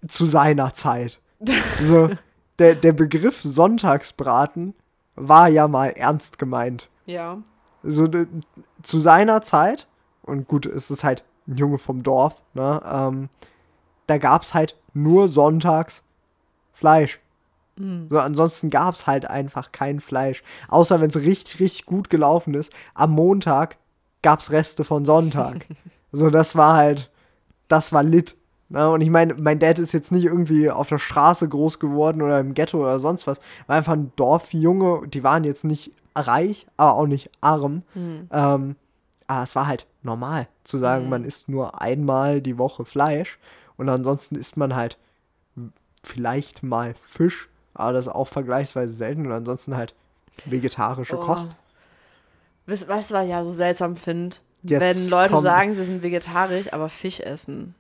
zu seiner Zeit. So, der, der Begriff Sonntagsbraten war ja mal ernst gemeint. Ja. So, zu seiner Zeit, und gut, es ist halt ein Junge vom Dorf, ne, ähm, da gab's halt nur sonntags Fleisch. So, ansonsten gab's halt einfach kein Fleisch. Außer wenn es richtig, richtig gut gelaufen ist. Am Montag gab's Reste von Sonntag. <laughs> so, das war halt, das war lit. Ne? Und ich meine, mein Dad ist jetzt nicht irgendwie auf der Straße groß geworden oder im Ghetto oder sonst was. War einfach ein Dorfjunge. Die waren jetzt nicht reich, aber auch nicht arm. Ähm, aber es war halt normal zu sagen, man isst nur einmal die Woche Fleisch und ansonsten isst man halt vielleicht mal Fisch, aber das ist auch vergleichsweise selten und ansonsten halt vegetarische Oh. Kost. Weißt du, was ich ja so seltsam finde? Wenn Leute kommt- sagen, sie sind vegetarisch, aber Fisch essen.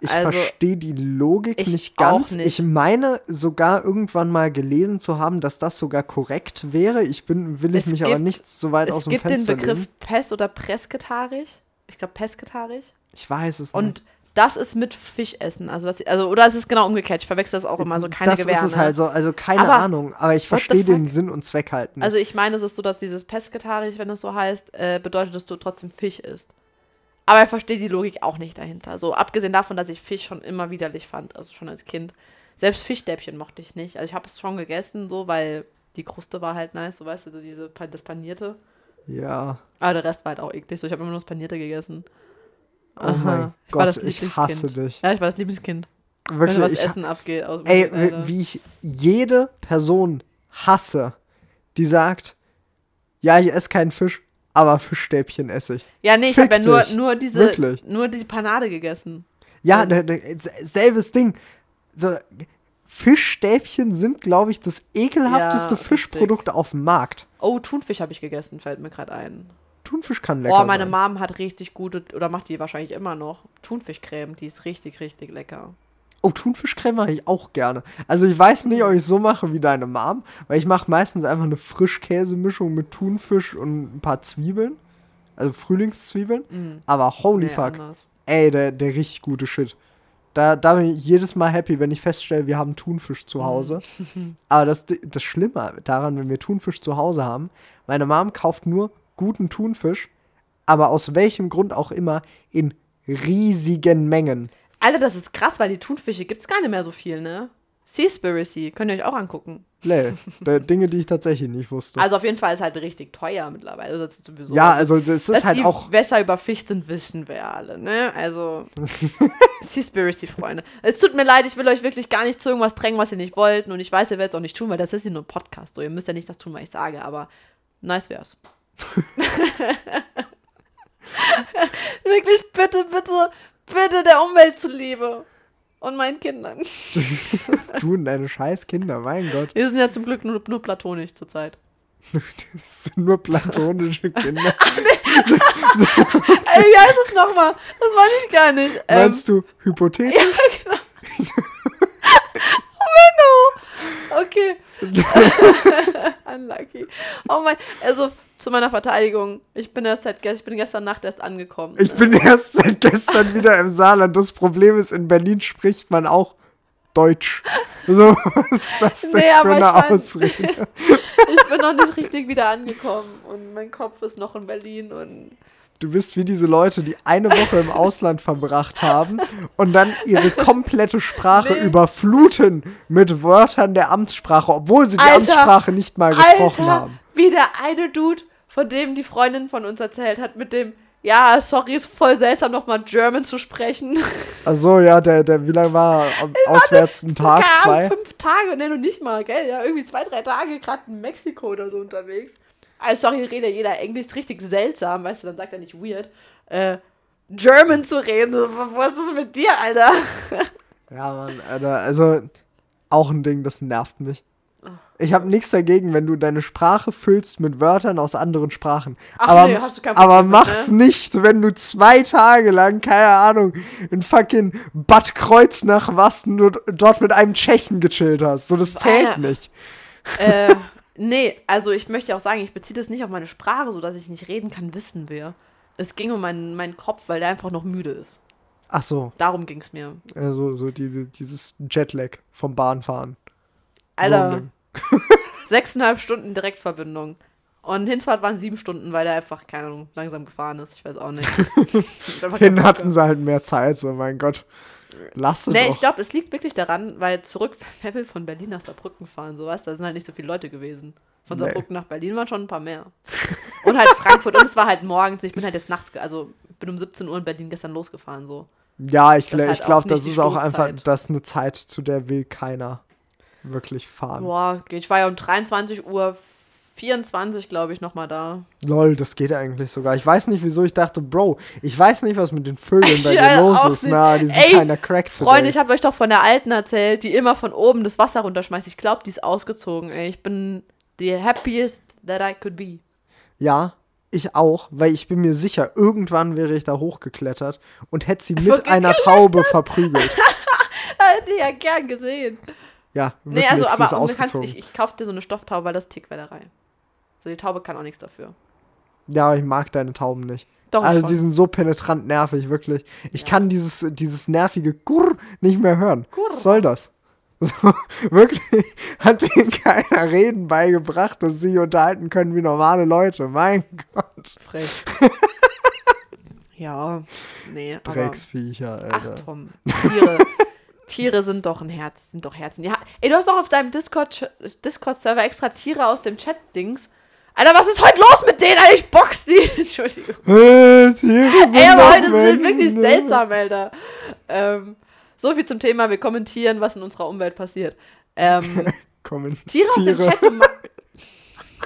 Ich Also, verstehe die Logik ich nicht ganz. nicht. Ich meine sogar irgendwann mal gelesen zu haben, dass das sogar korrekt wäre. Ich bin, will ich Es mich aber gibt- nicht so weit aus Es dem gibt den Fenster Begriff. Pest oder Presketarisch. Ich glaube Pesketarisch. Ich weiß es nicht. Und das ist mit Fischessen. Also, das, also oder es ist genau umgekehrt. Ich verwechsel das auch immer so. Keine das Gewähr, ist es ne? halt so, also keine Aber Ahnung, aber ich verstehe den? Sinn und Zweck halt nicht. Also ich meine, es ist so, dass dieses Pesketarisch, wenn es so heißt, äh, bedeutet, dass du trotzdem Fisch isst. Aber ich verstehe die Logik auch nicht dahinter. So abgesehen davon, dass ich Fisch schon immer widerlich fand, also schon als Kind. Selbst Fischstäbchen mochte ich nicht. Also ich habe es schon gegessen, so, weil die Kruste war halt nice, so weißt du, so diese, das Panierte. ja. Aber der Rest war halt auch eklig. So, ich habe immer nur das Panierte gegessen. Oh mein Aha. Ich war Gott, ich hasse dich. Ja, ich war das Lieblingskind. Wenn Wirklich, was ich, Essen abgeht. Aus ey, Alter. wie, ich jede Person hasse, die sagt, ja, ich esse keinen Fisch, aber Fischstäbchen esse ich. ja, nee, ich habe ja nur, nur diese, Wirklich. nur die Panade gegessen. Ja, Ja. ne, ne, selbes Ding. So, Fischstäbchen sind, glaube ich, das ekelhafteste Ja, Fischprodukt auf dem Markt. Oh, Thunfisch habe ich gegessen, fällt mir gerade ein. Thunfisch kann lecker oh, meine sein. Mom hat richtig gute, oder macht die wahrscheinlich immer noch, Thunfischcreme. Die ist richtig, richtig lecker. Oh, Thunfischcreme mache ich auch gerne. Also ich weiß nicht, ob ich so mache wie deine Mom, weil ich mache meistens einfach eine Frischkäsemischung mit Thunfisch und ein paar Zwiebeln. Also Frühlingszwiebeln. Aber holy Nee, fuck. anders. Ey, der, der richtig gute Shit. Da, da bin ich jedes Mal happy, wenn ich feststelle, wir haben Thunfisch zu Hause. <laughs> Aber das, das Schlimme daran, wenn wir Thunfisch zu Hause haben, meine Mom kauft nur guten Thunfisch, aber aus welchem Grund auch immer in riesigen Mengen. Alter, das ist krass, weil die Thunfische gibt's gar nicht mehr so viel, ne? Seaspiracy, könnt ihr euch auch angucken. Nee, <laughs> Dinge, die ich tatsächlich nicht wusste. Also auf jeden Fall ist halt richtig teuer mittlerweile. Ist sowieso, ja, also, also das dass ist halt die auch. Wässer überficht sind, wissen wir alle, ne? Also, <laughs> Seaspiracy, Freunde. Es tut mir leid, ich will euch wirklich gar nicht zu irgendwas drängen, was ihr nicht wollt. Und ich weiß, ihr werdet es auch nicht tun, weil das ist ja nur ein Podcast. So, ihr müsst ja nicht das tun, was ich sage, aber nice wär's. <laughs> wirklich, bitte, bitte, bitte der Umwelt zuliebe. Und meinen Kindern. <laughs> Du und deine scheiß Kinder, mein Gott. Wir sind ja zum Glück nur, nur platonisch zurzeit. Das sind nur platonische Kinder. <laughs> Ey, wie heißt es nochmal? Das weiß ich gar nicht. Ähm, Meinst du hypothetisch? Ja, genau. oh, Menno. Okay. Unlucky. Oh mein, also zu meiner Verteidigung. Ich bin erst seit ich bin gestern Nacht erst angekommen. Ich bin erst seit gestern <laughs> wieder im Saarland. Das Problem ist, in Berlin spricht man auch Deutsch. So, <laughs> was ist das denn Nee, für eine ich Ausrede? <laughs> Ich bin noch nicht richtig wieder angekommen und mein Kopf ist noch in Berlin und Du bist wie diese Leute, die eine Woche im Ausland verbracht haben und dann ihre komplette Sprache Nee. überfluten mit Wörtern der Amtssprache, obwohl sie die Alter, Amtssprache nicht mal gesprochen Alter, haben. wie der eine Dude, von dem die Freundin von uns erzählt hat, mit dem ja, sorry, ist voll seltsam, nochmal German zu sprechen. <laughs> Also ja, der, der, wie lange war er auswärts? Ein Tag, zwei? fünf Tage, ne, noch nicht mal, gell? Ja, irgendwie zwei, drei Tage gerade in Mexiko oder so unterwegs. Also, sorry, redet jeder Englisch, ist richtig seltsam, weißt du, dann sagt er nicht weird. Äh, German zu reden, so, was ist mit dir, Alter? <laughs> Ja, Mann, Alter, also auch ein Ding, das nervt mich. Ich habe nichts dagegen, wenn du deine Sprache füllst mit Wörtern aus anderen Sprachen. Ach aber nee, hast du kein aber mit, mach's ne? nicht, wenn du zwei Tage lang, keine Ahnung, in fucking Bad Kreuznach warst und du dort mit einem Tschechen gechillt hast. So, das zählt Alter. nicht. äh, <laughs> nee, also ich möchte auch sagen, ich beziehe das nicht auf meine Sprache, so dass ich nicht reden kann, wissen wir. Es ging um meinen, meinen Kopf, weil der einfach noch müde ist. Ach so, Darum ging es mir. also so diese, dieses Jetlag vom Bahnfahren. Alter. Sechseinhalb Stunden Direktverbindung. Und Hinfahrt waren sieben Stunden, weil der einfach, keine Ahnung, langsam gefahren ist. Ich weiß auch nicht. <laughs> Hin hatten sie halt mehr Zeit, so mein Gott. Lass es Nee, doch. ich glaube, es liegt wirklich daran, weil zurück, <laughs> wer will von Berlin nach Saarbrücken fahren, sowas, da sind halt nicht so viele Leute gewesen. Von Nee. Saarbrücken nach Berlin waren schon ein paar mehr. Und halt Frankfurt. Und es war halt morgens, ich bin halt jetzt nachts, also bin um 17 Uhr in Berlin gestern losgefahren, so. Ja, ich, gl- halt ich glaube, das ist auch einfach, das ist eine Zeit, zu der will keiner wirklich fahren. Boah, ich war ja um 23 Uhr 24, glaube ich, nochmal da. Lol, das geht eigentlich sogar. Ich weiß nicht, wieso ich dachte, Bro, ich weiß nicht, was mit den Vögeln <laughs> bei dir los ist. nicht. Na, die sind Ey, keiner Crack. Freunde, ich habe euch doch von der Alten erzählt, die immer von oben das Wasser runterschmeißt. Ich glaube, die ist ausgezogen, ey. Ich bin the happiest that I could be. Ja, ich auch, weil ich bin mir sicher, irgendwann wäre ich da hochgeklettert und hätte sie mit einer Taube verprügelt. <laughs> Hätte ich ja gern gesehen. Ja, Nee, also, aber um, du kannst, ich, ich kauf dir so eine Stofftaube, weil das ist Tickwellerei. So, die Taube kann auch nichts dafür. Ja, aber ich mag deine Tauben nicht. Doch, also schon. die sind so penetrant nervig, wirklich. Ich Ja. kann dieses, dieses nervige Gurr nicht mehr hören. Gurr. Was soll das? <laughs> So, wirklich hat denen keiner Reden beigebracht, dass sie sich unterhalten können wie normale Leute. Mein Gott. Frech. <laughs> ja, nee, aber... Drecksviecher, Ach, Alter. Tom, Tiere. Tiere sind doch ein Herz, sind doch Herzen. Ja, ey, du hast doch auf deinem Discord- Discord-Server extra Tiere aus dem Chat-Dings. Alter, was ist heute los mit denen? Alter, ich box die. <laughs> Entschuldigung. Äh, Tiere Ey, aber heute sind wirklich seltsam, Alter. Ähm, so viel zum Thema, wir kommentieren, was in unserer Umwelt passiert. Ähm. <laughs> Tiere aus dem Chat gemacht.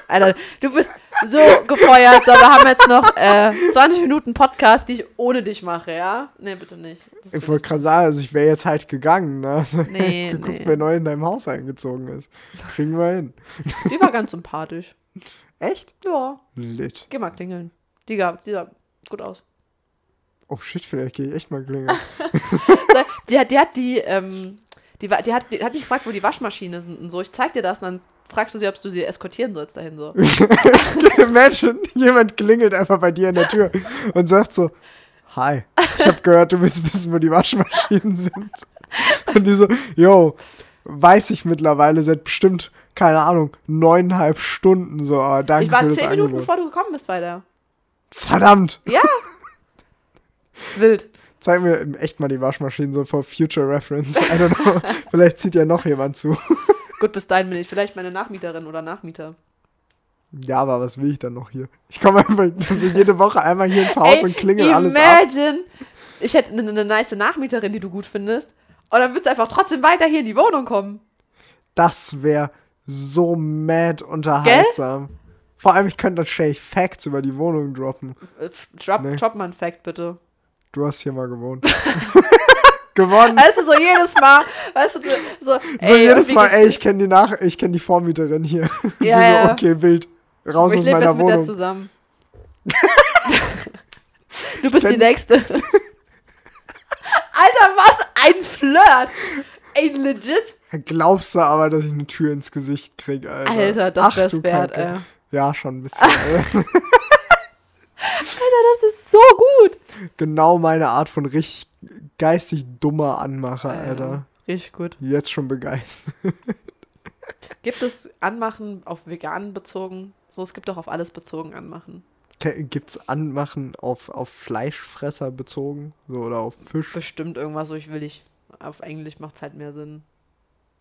Alter, du bist so gefeuert. So, wir haben jetzt noch äh, 20 Minuten Podcast, die ich ohne dich mache, ja? Nee, bitte nicht. Das Ich wollte gerade sagen, also ich wäre jetzt halt gegangen. Ne? Also, Nee, <laughs> geguckt, nee. wer neu in deinem Haus eingezogen ist. Kriegen wir hin. <laughs> Die war ganz sympathisch. Echt? Ja, Lit. geh mal klingeln. Die, gab, die sah gut aus. Oh shit, vielleicht gehe ich echt mal klingeln. <laughs> Die hat die, hat die, ähm, die, die, hat, die hat mich gefragt, wo die Waschmaschine sind und so. Ich zeig dir das und dann fragst du sie, ob du sie eskortieren sollst dahin so. <laughs> Imagine, jemand klingelt einfach bei dir an der Tür und sagt so, hi, ich habe gehört, du willst wissen, wo die Waschmaschinen sind. Und die so, yo, weiß ich mittlerweile seit bestimmt, keine Ahnung, neuneinhalb Stunden so. aber danke Ich war für das zehn Minuten, Angebot. bevor du gekommen bist bei der. Verdammt! Ja. <laughs> Wild. Zeig mir echt mal die Waschmaschinen so for future reference. I don't know. Vielleicht zieht ja noch jemand zu. Gut, bis dahin bin ich vielleicht meine Nachmieterin oder Nachmieter. Ja, aber was will ich dann noch hier? Ich komme einfach <laughs> so jede Woche einmal hier ins Haus Ey, und klingel alles ab. imagine, ich hätte eine, eine nice Nachmieterin, die du gut findest. Und dann würdest du einfach trotzdem weiter hier in die Wohnung kommen. Das wäre so mad unterhaltsam. Vor allem, ich könnte Shay Facts über die Wohnung droppen. Äh, Drop, Nee. drop mal einen Fact, bitte. Du hast hier mal gewohnt. <laughs> Gewonnen. Weißt du, so jedes Mal, weißt du, so, So ey, jedes Mal, ey, ich kenne die Nach ich kenne die Vormieterin hier. <laughs> Ja, so, ja. okay, wild. Raus ich aus meiner jetzt mit der Wohnung. zusammen. <laughs> du bist die Nächste. <laughs> Alter, was ein Flirt. Ey, legit. Glaubst du aber, dass ich eine Tür ins Gesicht krieg, Alter? Alter, das Ach, wär's wert, Kacke. ey. Ja, schon ein bisschen. Alter, das ist so gut. genau meine Art von richtig geistig dummer Anmacher, Alter. Richtig gut. Jetzt schon begeistert. <laughs> Gibt es Anmachen auf vegan bezogen? So, es gibt doch auf alles bezogen Anmachen. Ke- Gibt's Anmachen auf, auf Fleischfresser bezogen? So, oder auf Fisch? Bestimmt irgendwas, so ich will ich. Auf Englisch macht's halt mehr Sinn.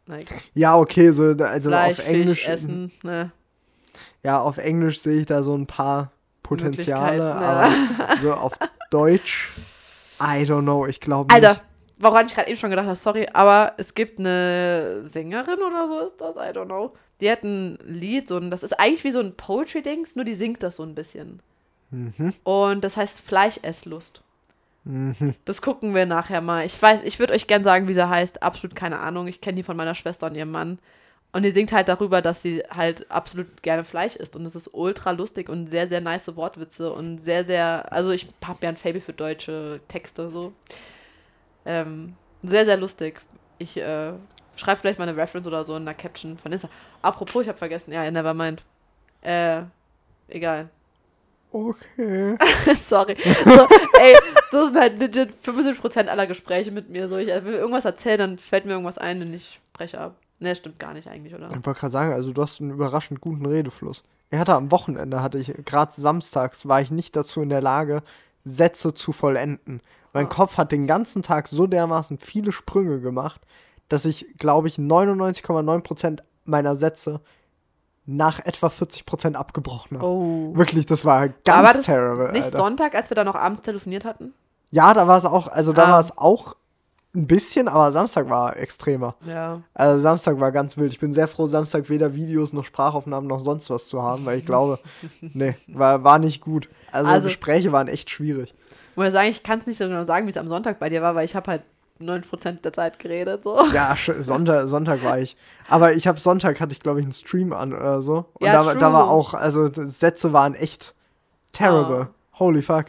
Like, Ja, okay, so, also Fleisch, auf Englisch. Fisch, Essen, ne? Ja, auf Englisch sehe ich da so ein paar Potenziale, aber so auf <laughs> Deutsch, I don't know, ich glaube nicht. Alter, woran ich gerade eben schon gedacht habe, sorry, aber es gibt eine Sängerin oder so ist das, I don't know. Die hat ein Lied, so ein, das ist eigentlich wie so ein Poetry-Dings, nur die singt das so ein bisschen. Mhm. Und das heißt Fleischesslust. Das gucken wir nachher mal. Ich weiß, ich würde euch gern sagen, wie sie heißt. Absolut keine Ahnung. Ich kenne die von meiner Schwester und ihrem Mann. Und die singt halt darüber, dass sie halt absolut gerne Fleisch isst. Und es ist ultra lustig und sehr, sehr nice Wortwitze und sehr, sehr. Also, ich habe ja ein Fable für deutsche Texte so. Ähm, sehr, sehr lustig. Ich äh, schreibe vielleicht mal eine Reference oder so in der Caption von Insta. Apropos, ich habe vergessen. Ja, never mind. Äh, egal. Okay. <laughs> Sorry. So, ey, so sind halt legit 75% aller Gespräche mit mir. So, ich will irgendwas erzählen, dann fällt mir irgendwas ein und ich breche ab. Ne, stimmt gar nicht eigentlich, oder? Ich wollte gerade sagen, also du hast einen überraschend guten Redefluss. Ich hatte am Wochenende, hatte ich, gerade samstags, war ich nicht dazu in der Lage, Sätze zu vollenden. Mein Oh. Kopf hat den ganzen Tag so dermaßen viele Sprünge gemacht, dass ich, glaube ich, 99,9% meiner Sätze nach etwa 40% abgebrochen habe. Oh. Wirklich, das war ganz das terrible, Nicht Alter. Sonntag, als wir da noch abends telefoniert hatten? Ja, da war es auch, also da Ah. war es auch ein bisschen, aber Samstag war extremer. Ja. Also Samstag war ganz wild. Ich bin sehr froh, Samstag weder Videos noch Sprachaufnahmen noch sonst was zu haben, weil ich glaube, <laughs> nee, war, war nicht gut. Also, Also- Gespräche waren echt schwierig. Muss ich sagen, ich kann es nicht so genau sagen, wie es am Sonntag bei dir war, weil ich habe halt 9% der Zeit geredet. So. Ja, Sonntag, Sonntag war ich. Aber ich habe Sonntag hatte ich glaube ich einen Stream an oder so. Und Ja, da, war- da war true. auch, also Sätze waren echt terrible. Holy fuck.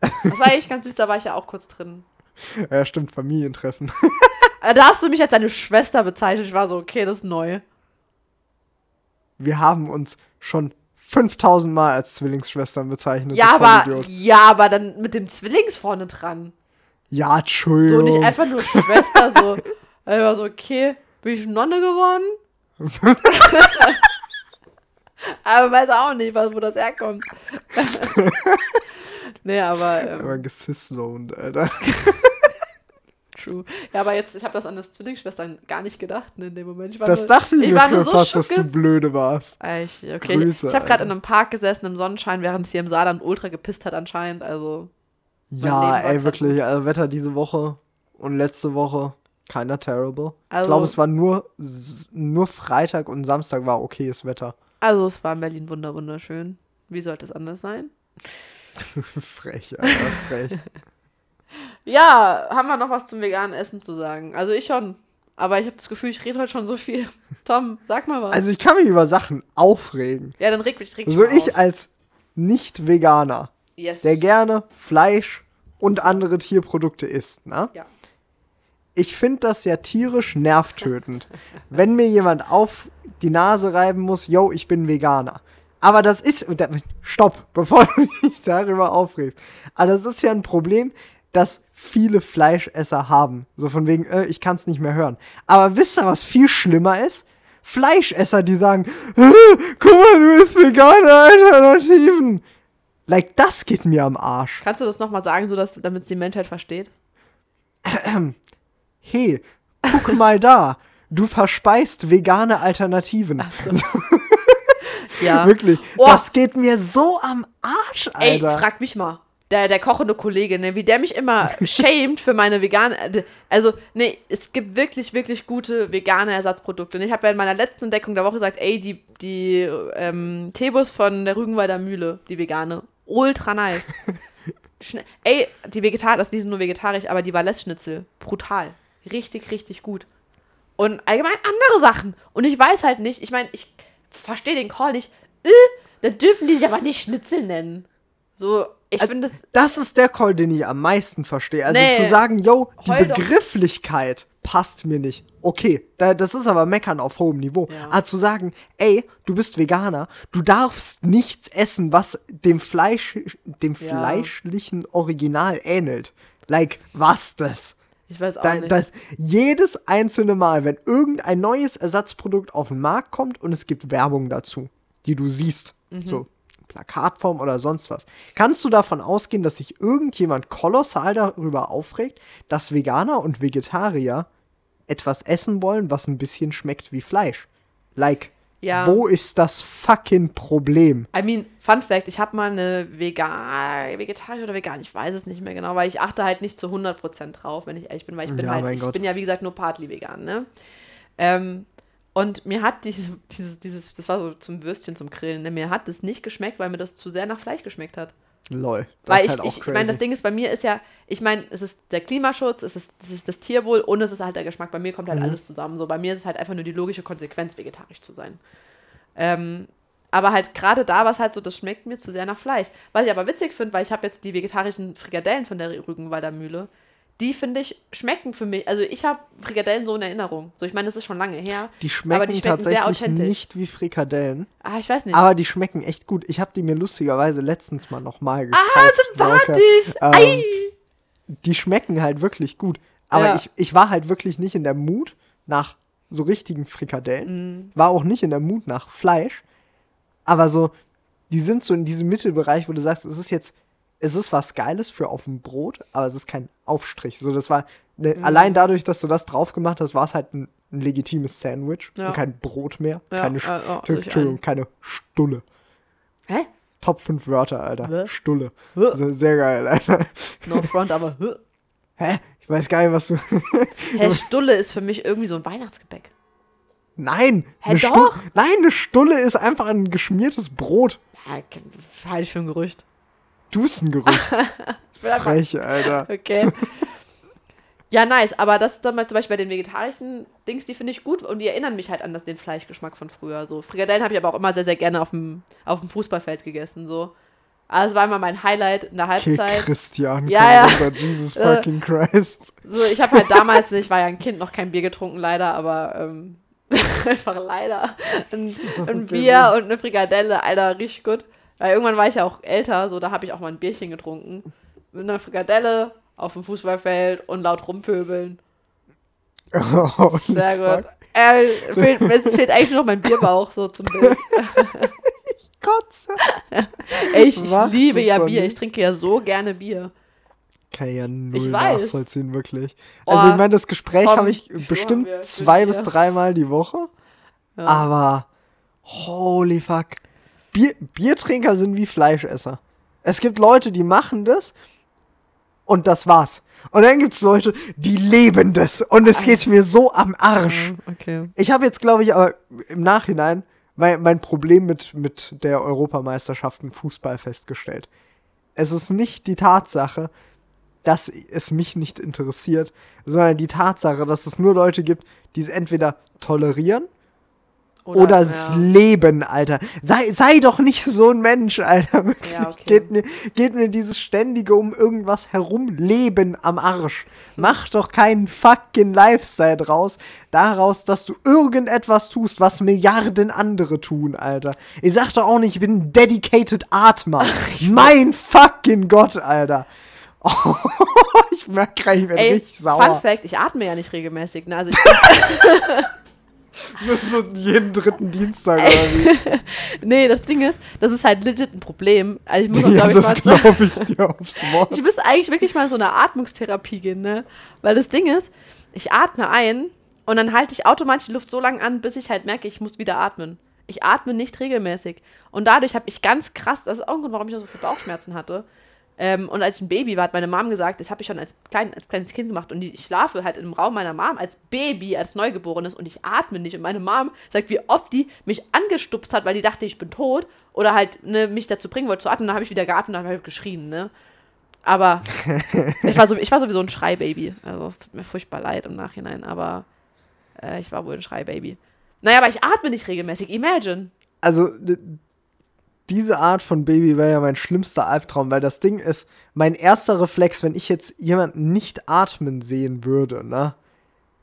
Das war eigentlich ganz süß, da war ich ja auch kurz drin. <laughs> Ja, stimmt, Familientreffen. <laughs> Äh, Da hast du mich als deine Schwester bezeichnet. Ich war so, okay, das ist neu. Wir haben uns schon 5000 Mal als Zwillingsschwestern bezeichnet. Ja, aber, ja, aber dann mit dem Zwillings vorne dran. Ja, So Entschuldigung. nicht einfach nur Schwester, so. Ich <laughs> war so, okay, bin ich Nonne geworden? aber weiß auch nicht, was, wo das herkommt. nee, aber ähm, Aber gesisloned, Alter. True. Ja, aber jetzt, ich habe das an das Zwillingsschwestern gar nicht gedacht ne, in dem Moment. Ich war Das nur, dachte ich, ich mir war nur so fast, dass du blöde warst. Ah, Ich, okay, Grüße, ich habe gerade in einem Park gesessen im Sonnenschein, während es hier im Saarland ultra gepisst hat anscheinend. Also, Ja, ey, grad wirklich. Also Wetter diese Woche und letzte Woche keiner terrible. ich Also- glaube, es war nur, nur Freitag und Samstag war okayes Wetter. also es war in Berlin wunder wunderschön. Wie sollte es anders sein? <laughs> frech, Alter, frech. <laughs> Ja, haben wir noch was zum veganen Essen zu sagen? Also ich schon. Aber ich habe das Gefühl, ich rede heute schon so viel. <laughs> Tom, sag mal was. Also ich kann mich über Sachen aufregen. ja, dann reg mich, reg So ich auf. als Nicht-Veganer, yes. der gerne Fleisch und andere Tierprodukte isst, ne? Ja. Ich finde das ja tierisch nervtötend, <laughs> wenn mir jemand auf die Nase reiben muss, yo, ich bin Veganer. Aber das ist. Stopp, <laughs> bevor du dich darüber aufregst. Aber das ist ja ein Problem, das viele Fleischesser haben. So von wegen, äh, ich kann es nicht mehr hören. Aber wisst ihr, was viel schlimmer ist? Fleischesser, die sagen, guck mal, du bist vegane Alternativen. Like, das geht mir am Arsch. Kannst du das nochmal sagen, so dass, damit die Menschheit versteht? <clears throat> Hey, guck mal da. Du verspeist vegane Alternativen. So. <laughs> ja. Wirklich. Oh. Das geht mir so am Arsch, Ey, Alter. frag mich mal. Der, der kochende Kollege, ne, wie der mich immer <laughs> shamed für meine vegane. Also, nee, es gibt wirklich, wirklich gute vegane Ersatzprodukte. Und ich habe ja in meiner letzten Entdeckung der Woche gesagt, ey, die, die ähm, Teebus von der Rügenwalder Mühle, die vegane, ultra nice. <laughs> Schne ey, die Vegetar, das die sind nur vegetarisch, aber die Valais-Schnitzel, brutal. Richtig, richtig gut. Und allgemein andere Sachen. Und ich weiß halt nicht, ich meine, ich verstehe den Call nicht. Äh, dann dürfen die sich aber nicht Schnitzel nennen. So, ich finde das. Das ist der Call, den ich am meisten verstehe. Also Nee. zu sagen, yo, die Heul doch. Begrifflichkeit passt mir nicht. Okay, da, das ist aber Meckern auf hohem Niveau. Ja. Aber zu sagen, ey, du bist Veganer, du darfst nichts essen, was dem Fleisch, dem Ja. fleischlichen Original ähnelt. Like, was das? Ich weiß auch Da, nicht. das jedes einzelne Mal, wenn irgendein neues Ersatzprodukt auf den Markt kommt und es gibt Werbung dazu, die du siehst, Mhm. so Plakatform oder sonst was, kannst du davon ausgehen, dass sich irgendjemand kolossal darüber aufregt, dass Veganer und Vegetarier etwas essen wollen, was ein bisschen schmeckt wie Fleisch? Like, Ja. wo ist das fucking Problem? I mean, Fun Fact, ich habe mal eine vegan, vegetarisch oder vegan, ich weiß es nicht mehr genau, weil ich achte halt nicht zu 100% drauf, wenn ich ehrlich bin, weil ich bin Ja, halt, ich Gott. bin ja wie gesagt nur partly vegan, ne? Ähm, und mir hat dieses, dieses, dieses, das war so zum Würstchen, zum Grillen, ne? mir hat das nicht geschmeckt, weil mir das zu sehr nach Fleisch geschmeckt hat. Lol. Das Weil ist ich, halt auch ich, ich meine, das. Ding ist, bei mir ist ja, ich meine, es ist der Klimaschutz, es ist, es ist das Tierwohl und es ist halt der Geschmack. Bei mir kommt Mhm. halt alles zusammen. So, bei mir ist es halt einfach nur die logische Konsequenz, vegetarisch zu sein. Ähm, aber halt gerade da war es halt so, das schmeckt mir zu sehr nach Fleisch. Was ich aber witzig finde, weil ich habe jetzt die vegetarischen Frikadellen von der Rügenwalder Mühle. Die finde ich schmecken für mich. Also ich habe Frikadellen so in Erinnerung. So, ich meine, das ist schon lange her. Die aber schmecken, die schmecken tatsächlich nicht wie Frikadellen. Ah, ich weiß nicht. Aber die schmecken echt gut. Ich habe die mir lustigerweise letztens mal nochmal gekauft. ah, sympathisch! Ähm, Ei! Die schmecken halt wirklich gut. Aber Ja. ich, ich war halt wirklich nicht in der Mut nach so richtigen Frikadellen. War auch nicht in der Mut nach Fleisch. Aber so, die sind so in diesem Mittelbereich, wo du sagst, es ist jetzt, es ist was Geiles für auf dem Brot, aber es ist kein Aufstrich. So, das war, ne, Mhm. allein dadurch, dass du das drauf gemacht hast, war es halt ein, ein legitimes Sandwich Ja. und kein Brot mehr. Ja, keine, äh, ich Entschuldigung, ein. keine Stulle. Hä? Top 5 Wörter, Alter. Hä? Stulle. Hä? Sehr geil, Alter. No front, aber. hä? Hä? Ich weiß gar nicht, was du. Hä, Stulle ist für mich irgendwie so ein Weihnachtsgebäck. Nein! Hä, eine doch? Stu- Nein, eine Stulle ist einfach ein geschmiertes Brot. Ja, halte ich für ein Gerücht. Du bist ein Gerücht. <laughs> Frech, Alter. <laughs> Okay. Ja, nice, aber das ist dann mal zum Beispiel bei den vegetarischen Dings, die finde ich gut und die erinnern mich halt an das, den Fleischgeschmack von früher. So, Frikadellen habe ich aber auch immer sehr, sehr gerne auf dem, auf dem Fußballfeld gegessen. So. Also es war immer mein Highlight in der Okay, Halbzeit. Christian. Ja, komm ja. Jesus <laughs> Äh. fucking Christ. So, ich habe halt damals, ich war ja ein Kind, noch kein Bier getrunken, leider, aber ähm, <laughs> einfach leider ein, ein Bier und eine Frikadelle, Alter, richtig gut. Weil irgendwann war ich ja auch älter, so da habe ich auch mal ein Bierchen getrunken. Mit einer Frikadelle auf dem Fußballfeld und laut rumpöbeln. Holy <laughs> Sehr gut. Äh, fehlt, mir fehlt eigentlich noch mein Bierbauch so zum Bild. <laughs> Kotze. Ey, ich, ich liebe ja Bier. nicht. Ich trinke ja so gerne Bier. Kann ich ja null Ich weiß. nachvollziehen, wirklich. Oh, also, ich meine, das Gespräch habe ich bestimmt zwei bis dreimal die Woche. Ja. Aber, holy fuck. Bier, Biertrinker sind wie Fleischesser. Es gibt Leute, die machen das und das war's. Und dann gibt's Leute, die leben das und es geht mir so am Arsch. Okay. Ich habe jetzt, glaube ich, aber im Nachhinein mein, mein Problem mit, mit der Europameisterschaft im Fußball festgestellt. Es ist nicht die Tatsache, dass es mich nicht interessiert, sondern die Tatsache, dass es nur Leute gibt, die es entweder tolerieren Oder, das ja. Leben, Alter. Sei, sei doch nicht so ein Mensch, Alter. Wirklich. Ja, okay. geht, mir, geht mir dieses ständige um irgendwas herum Leben am Arsch. Mach doch keinen fucking Lifestyle draus. Daraus, dass du irgendetwas tust, was Milliarden andere tun, Alter. Ich sag doch auch nicht, ich bin ein dedicated Atmer. mein fucking Gott, Alter. Oh, <laughs> ich merke gerade, ich werde richtig Fun sauer. Fact, ich atme ja nicht regelmäßig. Ne? Also ich, <laughs> <laughs> Nur so jeden dritten Dienstag oder wie. <laughs> nee, das Ding ist, das ist halt legit ein Problem. Also ich muss auch, Ja, ich, das glaube ich <laughs> dir aufs Wort. Ich müsste eigentlich wirklich mal in so eine Atmungstherapie gehen, ne? Weil das Ding ist, ich atme ein und dann halte ich automatisch die Luft so lange an, bis ich halt merke, ich muss wieder atmen. Ich atme nicht regelmäßig. Und dadurch habe ich ganz krass, das ist auch ein Grund, warum ich so viele Bauchschmerzen hatte. Ähm, und als ich ein Baby war, hat meine Mom gesagt, das habe ich schon als, klein, als kleines Kind gemacht. Und ich schlafe halt im Raum meiner Mom als Baby, als Neugeborenes und ich atme nicht. Und meine Mom sagt, wie oft die mich angestupst hat, weil die dachte, ich bin tot. Oder halt ne, mich dazu bringen wollte zu atmen. Dann habe ich wieder geatmet und dann habe ich geschrien, ne? Aber <laughs> ich war, so, ich war sowieso ein Schreibaby. Also es tut mir furchtbar leid im Nachhinein, aber äh, ich war wohl ein Schreibaby. Naja, aber ich atme nicht regelmäßig. Imagine. Also, diese Art von Baby wäre ja mein schlimmster Albtraum, weil das Ding ist, mein erster Reflex, wenn ich jetzt jemanden nicht atmen sehen würde, ne?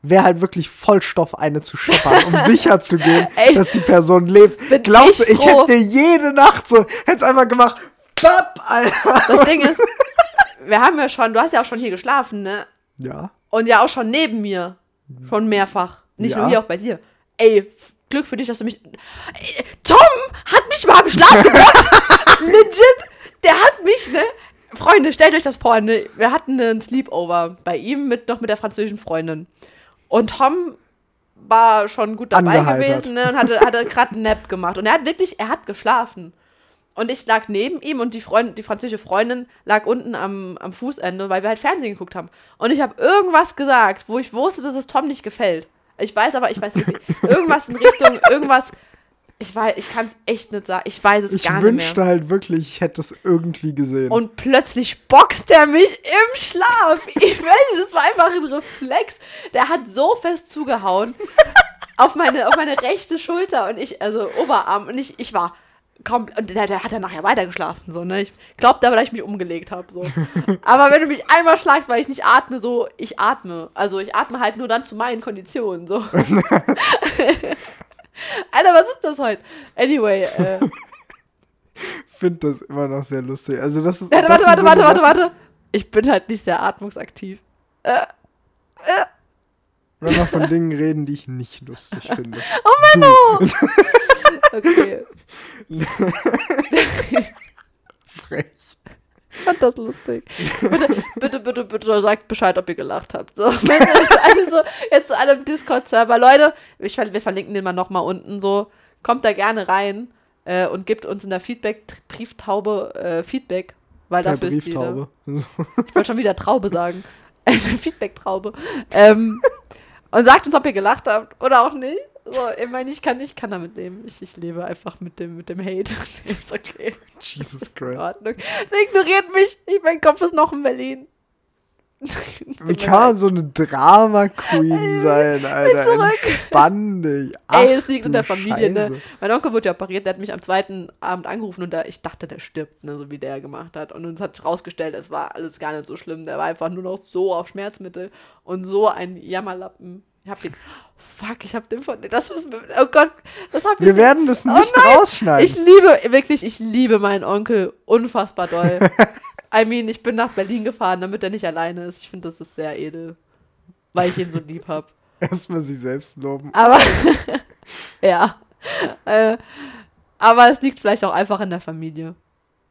Wäre halt wirklich Vollstoff eine zu scheppern, um <laughs> sicher zu gehen, Ey, dass die Person lebt. bin Glaubst du, ich froh. hätte jede Nacht so, hätte es einfach gemacht, Papp, Alter. Das Ding <laughs> ist, wir haben ja schon, du hast ja auch schon hier geschlafen, ne? Ja. Und ja auch schon neben mir. Schon mehrfach. Nicht Ja. nur hier, auch bei dir. Ey, Glück für dich, dass du mich. Ey, Tom hat mich mal im Schlaf geboxt. <laughs> Legit. Der hat mich, ne? Freunde, stellt euch das vor, ne? Wir hatten einen Sleepover bei ihm mit noch mit der französischen Freundin. Und Tom war schon gut dabei gewesen, ne? Und hatte, hatte gerade einen Nap gemacht. Und er hat wirklich, er hat geschlafen. Und ich lag neben ihm und die, Freund, die französische Freundin lag unten am, am Fußende, weil wir halt Fernsehen geguckt haben. Und ich habe irgendwas gesagt, wo ich wusste, dass es Tom nicht gefällt. Ich weiß aber, ich weiß nicht, irgendwas in Richtung, irgendwas. Ich weiß, ich kann es echt nicht sagen. Ich weiß es Ich gar nicht wünschte mehr. halt wirklich, ich hätte es irgendwie gesehen. Und plötzlich boxt er mich im Schlaf. Ich weiß nicht, das war einfach ein Reflex. Der hat so fest zugehauen auf meine, auf meine rechte Schulter und ich, also Oberarm. Und ich, ich war und der, der hat dann nachher weitergeschlafen, so, ne? Ich glaubte aber, dass ich mich umgelegt habe, so. <laughs> Aber wenn du mich einmal schlagst, weil ich nicht atme, so, ich atme. Also ich atme halt nur dann zu meinen Konditionen, so. <laughs> Alter, was ist das heute? Anyway, äh, <laughs> finde das immer noch sehr lustig. Also das ist. warte, das warte, warte, so warte, warte, warte. Ich bin halt nicht sehr atmungsaktiv. Wenn wir von Dingen reden, die ich nicht lustig finde. Oh Menno! <laughs> Okay, Frech. ich fand das lustig. Bitte, bitte, bitte, bitte sagt Bescheid, ob ihr gelacht habt. So, <laughs> jetzt alle, so, jetzt alle im Discord-Server. Leute, ich, wir verlinken den mal nochmal unten so. Kommt da gerne rein äh, und gibt uns in der Feedback-Brieftaube äh, Feedback. Weil Per dafür ist die, ne? Brieftaube. Ich wollte schon wieder Traube sagen. Eine <laughs> Feedback-Traube. Ähm, und sagt uns, ob ihr gelacht habt oder auch nicht. So, ich meine, ich kann, ich kann damit leben. Ich, ich lebe einfach mit dem, mit dem Hate. <laughs> ist okay. Jesus Christ. Ignoriert mich. Ich, mein Kopf ist noch in Berlin. Wie kann man so eine Drama-Queen sein, Alter? zurück. Entspann dich. Ey, Ach es liegt in der Familie, ne? Scheiße. Mein Onkel wurde ja operiert, der hat mich am zweiten Abend angerufen und da, ich dachte, der stirbt, ne, so wie der gemacht hat. Und uns hat rausgestellt, es war alles gar nicht so schlimm. Der war einfach nur noch so auf Schmerzmittel und so ein Jammerlappen. Ich hab den. Fuck, ich hab den von. Das müssen wir. Oh Gott, das hab ich. Wir werden das Oh nicht nein, rausschneiden. Ich liebe, wirklich, ich liebe meinen Onkel unfassbar doll. <laughs> I mean, ich bin nach Berlin gefahren, damit er nicht alleine ist. Ich finde, das ist sehr edel. Weil ich ihn so lieb habe. <laughs> Erstmal sich selbst loben. Aber, <laughs> ja. Äh, aber es liegt vielleicht auch einfach in der Familie.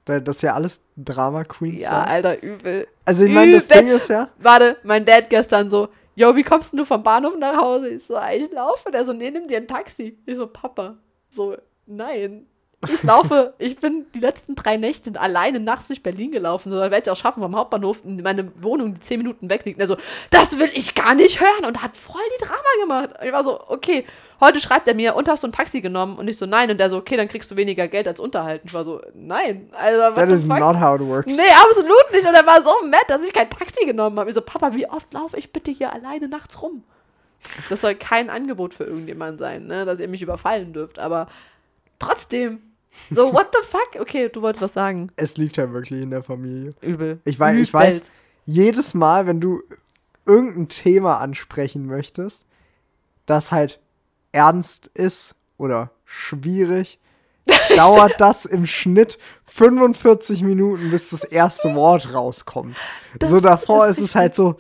Das ja alles Drama-Queens Ja, sind. Alter, übel. Also ich meine, das. Ding ist ja, Warte, mein Dad gestern so, yo, wie kommst denn du vom Bahnhof nach Hause? Ich so, ich laufe. Der so, nee, nimm dir ein Taxi. Ich so, Papa. So, nein. Ich laufe, ich bin die letzten drei Nächte alleine nachts durch Berlin gelaufen. So, werde ich auch schaffen, vom Hauptbahnhof in meine Wohnung, die zehn Minuten weg liegt. So, das will ich gar nicht hören. Und hat voll die Drama gemacht. Ich war so, okay, heute schreibt er mir, und hast du ein Taxi genommen? Und ich so, nein. Und der so, okay, dann kriegst du weniger Geld als Unterhalt. Und ich war so, nein. Also, that is fuck? not how it works. Nee, absolut nicht. Und er war so mad, dass ich kein Taxi genommen habe. Ich so, Papa, wie oft laufe ich bitte hier alleine nachts rum? Das soll kein Angebot für irgendjemanden sein, ne? dass ihr mich überfallen dürft. Aber trotzdem. So, what the fuck? Okay, du wolltest was sagen. Es liegt ja wirklich in der Familie. Übel. Ich weiß, ich weiß, jedes Mal, wenn du irgendein Thema ansprechen möchtest, das halt ernst ist oder schwierig, <laughs> dauert das im Schnitt 45 Minuten, bis das erste Wort rauskommt. Das so davor ist ist es halt so,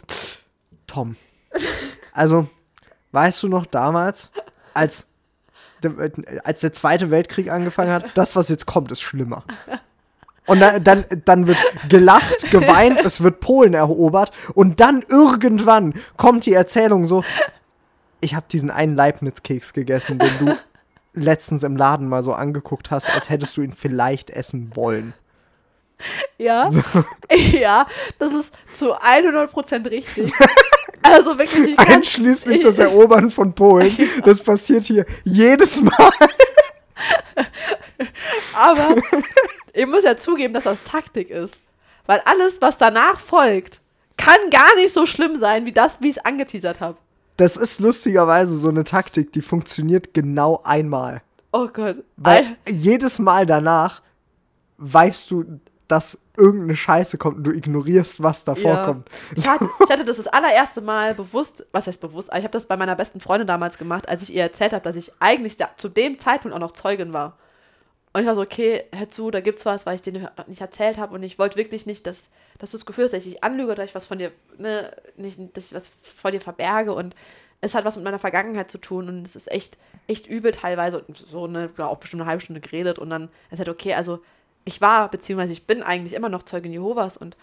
Tom. <laughs> Also, weißt du noch damals, als, als der Zweite Weltkrieg angefangen hat, das, was jetzt kommt, ist schlimmer. Und dann, dann, dann wird gelacht, geweint, es wird Polen erobert und dann irgendwann kommt die Erzählung so, ich habe diesen einen Leibniz-Keks gegessen, den du letztens im Laden mal so angeguckt hast, als hättest du ihn vielleicht essen wollen. Ja, <laughs> ja, das ist zu 100% richtig. <laughs> Also wirklich, ich kann, Einschließlich das <laughs> Erobern von Polen. Das passiert hier jedes Mal. aber ich muss ja zugeben, dass das Taktik ist. Weil alles, was danach folgt, kann gar nicht so schlimm sein, wie das, wie ich es angeteasert habe. Das ist lustigerweise so eine Taktik, die funktioniert genau einmal. Oh Gott. Weil Al- jedes Mal danach weißt du, dass irgendeine Scheiße kommt und du ignorierst, was davor Ja. kommt. Ich hatte, ich hatte das das allererste Mal bewusst, was heißt bewusst, ich habe das bei meiner besten Freundin damals gemacht, als ich ihr erzählt habe, dass ich eigentlich da, zu dem Zeitpunkt auch noch Zeugin war. Und ich war so, okay, hör zu, da gibt's was, weil ich dir nicht erzählt habe und ich wollte wirklich nicht, dass, dass du das Gefühl hast, dass ich dich anlüge oder dass ich was von dir, ne, nicht, dass ich was vor dir verberge und es hat was mit meiner Vergangenheit zu tun und es ist echt, echt übel teilweise und so eine, auch bestimmt eine halbe Stunde geredet und dann er sagt, okay, also ich war, beziehungsweise ich bin eigentlich immer noch Zeugin Jehovas und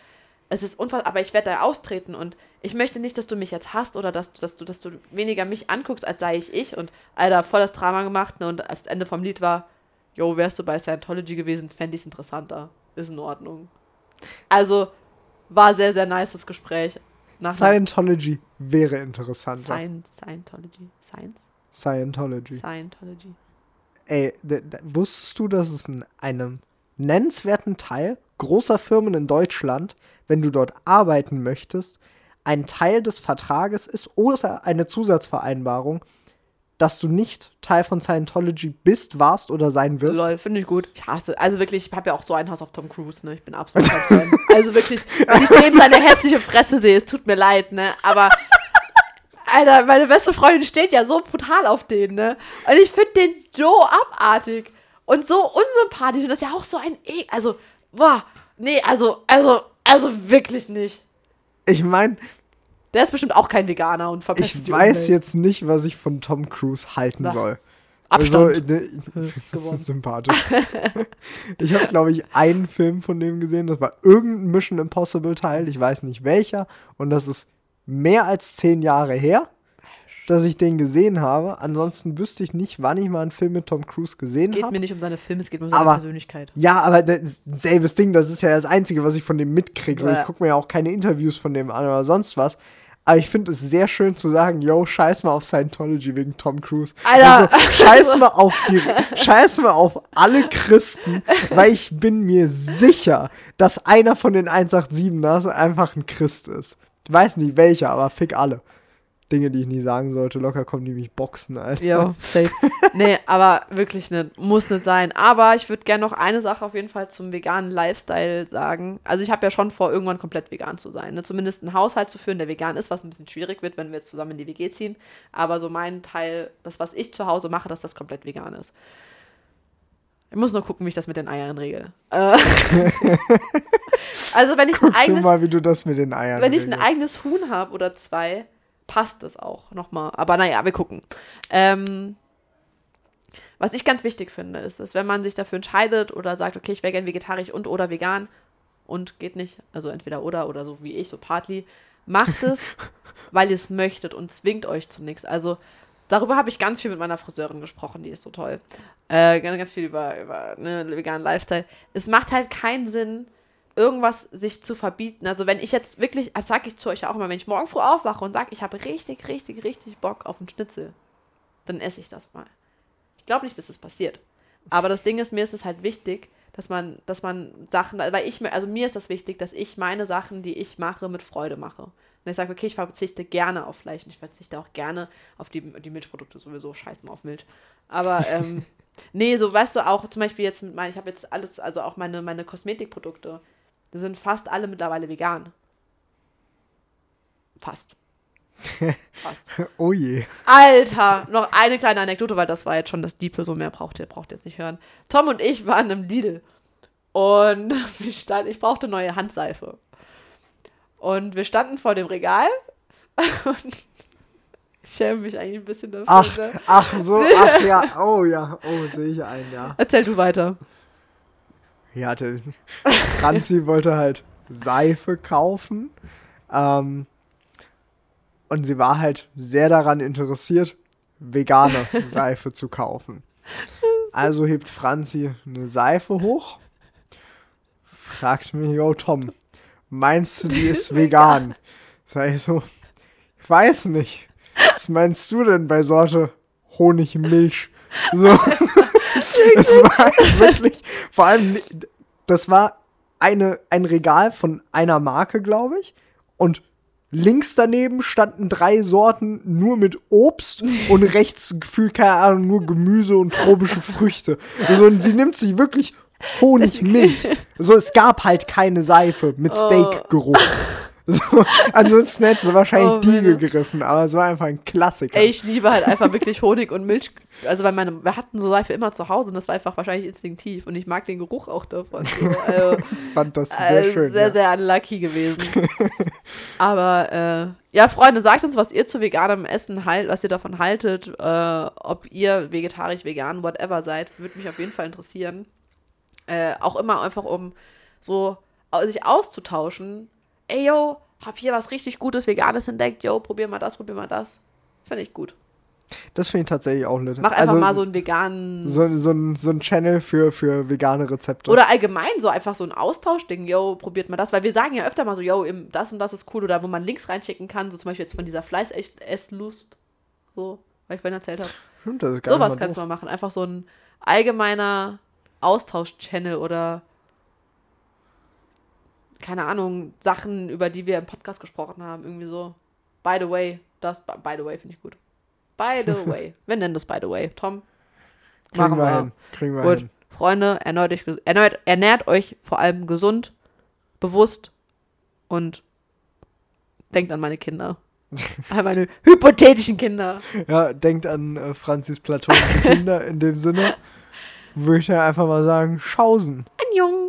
es ist unfassbar, aber ich werde da austreten und ich möchte nicht, dass du mich jetzt hasst oder dass, dass, du, dass du weniger mich anguckst, als sei ich ich und Alter, voll das Drama gemacht ne, und das Ende vom Lied war, jo, wärst du bei Scientology gewesen, fände ich es interessanter. Ist in Ordnung. Also, war sehr, sehr nice das Gespräch. Nach Scientology wäre interessanter. Science, Scientology, Science, Scientology. Scientology. Ey, wusstest du, dass es in einem nennenswerten Teil großer Firmen in Deutschland, wenn du dort arbeiten möchtest, ein Teil des Vertrages ist oder eine Zusatzvereinbarung, dass du nicht Teil von Scientology bist, warst oder sein wirst? Lol, finde ich gut. Ich hasse, also wirklich, ich habe ja auch so ein Haus auf Tom Cruise, ne? Ich bin absolut kein <laughs> Fan. Also wirklich, wenn ich dem seine hässliche Fresse sehe, es tut mir leid, ne? Aber, Alter, meine beste Freundin steht ja so brutal auf den, ne? Und ich finde den so abartig und so unsympathisch und das ist ja auch so ein e also, boah, nee, also, also, also wirklich nicht. Ich meine, Der ist bestimmt auch kein Veganer und verpestet ich weiß jetzt nicht, was ich von Tom Cruise halten Bah. soll. Abstand. Also, ne, <laughs> <laughs> sympathisch. <laughs> ich habe, glaube ich, einen Film von dem gesehen. Das war irgendein Mission Impossible Teil. Ich weiß nicht welcher. Und das ist mehr als zehn Jahre her, dass ich den gesehen habe. Ansonsten wüsste ich nicht, wann ich mal einen Film mit Tom Cruise gesehen geht habe. mir nicht um seine Filme, es geht um seine Aber- Persönlichkeit. Ja, aber das selbes Ding. Das ist ja das Einzige, was ich von dem mitkriege. So, ich gucke mir ja auch keine Interviews von dem an oder sonst was. Aber ich finde es sehr schön zu sagen, yo, scheiß mal auf Scientology wegen Tom Cruise. Alter. Also, scheiß <laughs> mal auf die, scheiß mal auf alle Christen, weil ich bin mir sicher, dass einer von den 187ers einfach ein Christ ist. Ich weiß nicht welcher, aber fick alle. Dinge, die ich nie sagen sollte. Locker kommen die mich boxen, Alter. Ja, safe. nee, aber wirklich nicht. Muss nicht sein. Aber ich würde gerne noch eine Sache auf jeden Fall zum veganen Lifestyle sagen. Also ich habe ja schon vor, irgendwann komplett vegan zu sein. Ne? Zumindest einen Haushalt zu führen, der vegan ist, was ein bisschen schwierig wird, wenn wir jetzt zusammen in die WG ziehen. Aber so mein Teil, das, was ich zu Hause mache, dass das komplett vegan ist. Ich muss nur gucken, wie ich das mit den Eiern regel. Äh, <laughs> also wenn ich ein Guck dir eigenes mal, wie du das mit den Eiern wenn ich ein eigenes Huhn habe oder zwei, passt das auch nochmal. Aber naja, wir gucken. Ähm, was ich ganz wichtig finde, ist, dass wenn man sich dafür entscheidet oder sagt, okay, ich wäre gern vegetarisch und oder vegan und geht nicht, also entweder oder oder so wie ich, so partly, macht <laughs> es, weil ihr es möchtet und zwingt euch zu nichts. Also darüber habe ich ganz viel mit meiner Friseurin gesprochen, die ist so toll. Äh, ganz, ganz viel über, über ne, veganen Lifestyle. Es macht halt keinen Sinn, irgendwas sich zu verbieten. Also wenn ich jetzt wirklich, das sage ich zu euch auch immer, wenn ich morgen früh aufwache und sage, ich habe richtig, richtig, richtig Bock auf einen Schnitzel, dann esse ich das mal. Ich glaube nicht, dass das passiert. Aber das Ding ist, mir ist es halt wichtig, dass man, dass man Sachen, weil ich mir, also mir ist das wichtig, dass ich meine Sachen, die ich mache, mit Freude mache. Und ich sage, okay, ich verzichte gerne auf Fleisch und ich verzichte auch gerne auf die, die Milchprodukte sowieso. Scheiß mal auf Milch. Aber ähm, <laughs> nee, so weißt du auch zum Beispiel jetzt mit meinen, ich habe jetzt alles, also auch meine, meine Kosmetikprodukte, sind fast alle mittlerweile vegan. Fast. <laughs> Fast. Oh je. Alter, noch eine kleine Anekdote, weil das war jetzt schon das Diepe, so mehr braucht ihr, braucht jetzt nicht hören. Tom und ich waren im Lidl und <laughs> wir stand, ich brauchte neue Handseife. Und wir standen vor dem Regal <laughs> und ich schäme mich eigentlich ein bisschen dafür. Ach, ne? ach so, ach ja, oh ja, oh, sehe ich ein, ja. Erzähl du weiter. Ja, der Franzi wollte halt Seife kaufen. Ähm, und sie war halt sehr daran interessiert, vegane <laughs> Seife zu kaufen. Also hebt Franzi eine Seife hoch, fragt mich, yo Tom, meinst du, die ist <laughs> vegan? Sag ich so, ich weiß nicht. Was meinst du denn bei Sorte Honigmilch? So. <laughs> Es war halt wirklich, vor allem, das war eine, ein Regal von einer Marke, glaube ich. Und links daneben standen drei Sorten nur mit Obst und rechts gefühlt, keine Ahnung, nur Gemüse und tropische Früchte. Also, und sie nimmt sich wirklich Honigmilch. So, es gab halt keine Seife mit Steakgeruch. <laughs> So, ansonsten hätte sie wahrscheinlich Oh, die gegriffen, aber es war einfach ein Klassiker. Ey, ich liebe halt einfach wirklich Honig und Milch. Also, weil meine, wir hatten so Seife immer zu Hause und das war einfach wahrscheinlich instinktiv und ich mag den Geruch auch davon. So, <laughs> also, Ich fand das sehr äh, schön. sehr, ja. sehr unlucky gewesen. <laughs> Aber äh, ja, Freunde, sagt uns, was ihr zu veganem Essen halt, was ihr davon haltet, äh, ob ihr vegetarisch, vegan, whatever seid, würde mich auf jeden Fall interessieren. Äh, auch immer einfach um so au- sich auszutauschen. Ey, yo, hab hier was richtig Gutes Veganes entdeckt. Yo, probier mal das, probier mal das. Finde ich gut. Das finde ich tatsächlich auch nett. Mach einfach also, mal so einen veganen. so, so, ein, so ein Channel für, für vegane Rezepte. Oder allgemein so einfach so ein Austauschding, yo, probiert mal das, weil wir sagen ja öfter mal so, yo, das und das ist cool, oder wo man Links reinschicken kann, so zum Beispiel jetzt von dieser Fleiß-Esslust, so, weil ich vorhin erzählt habe. Stimmt, das ist gar Sowas nicht mal kannst du mal machen, einfach so ein allgemeiner Austausch-Channel oder keine Ahnung, Sachen, über die wir im Podcast gesprochen haben, irgendwie so. By the way, das, by the way, finde ich gut. By the <laughs> way. Wir nennen das by the way. Tom, Kriegen wir hin. Kriegen wir Gut, hin. Freunde, ernährt euch, ges- ernährt, euch vor allem gesund, bewusst und denkt an meine Kinder. <laughs> an meine hypothetischen Kinder. Ja, denkt an äh, Franzis platonische Kinder in dem Sinne. Würde ich ja einfach mal sagen, Schausen. Anjong.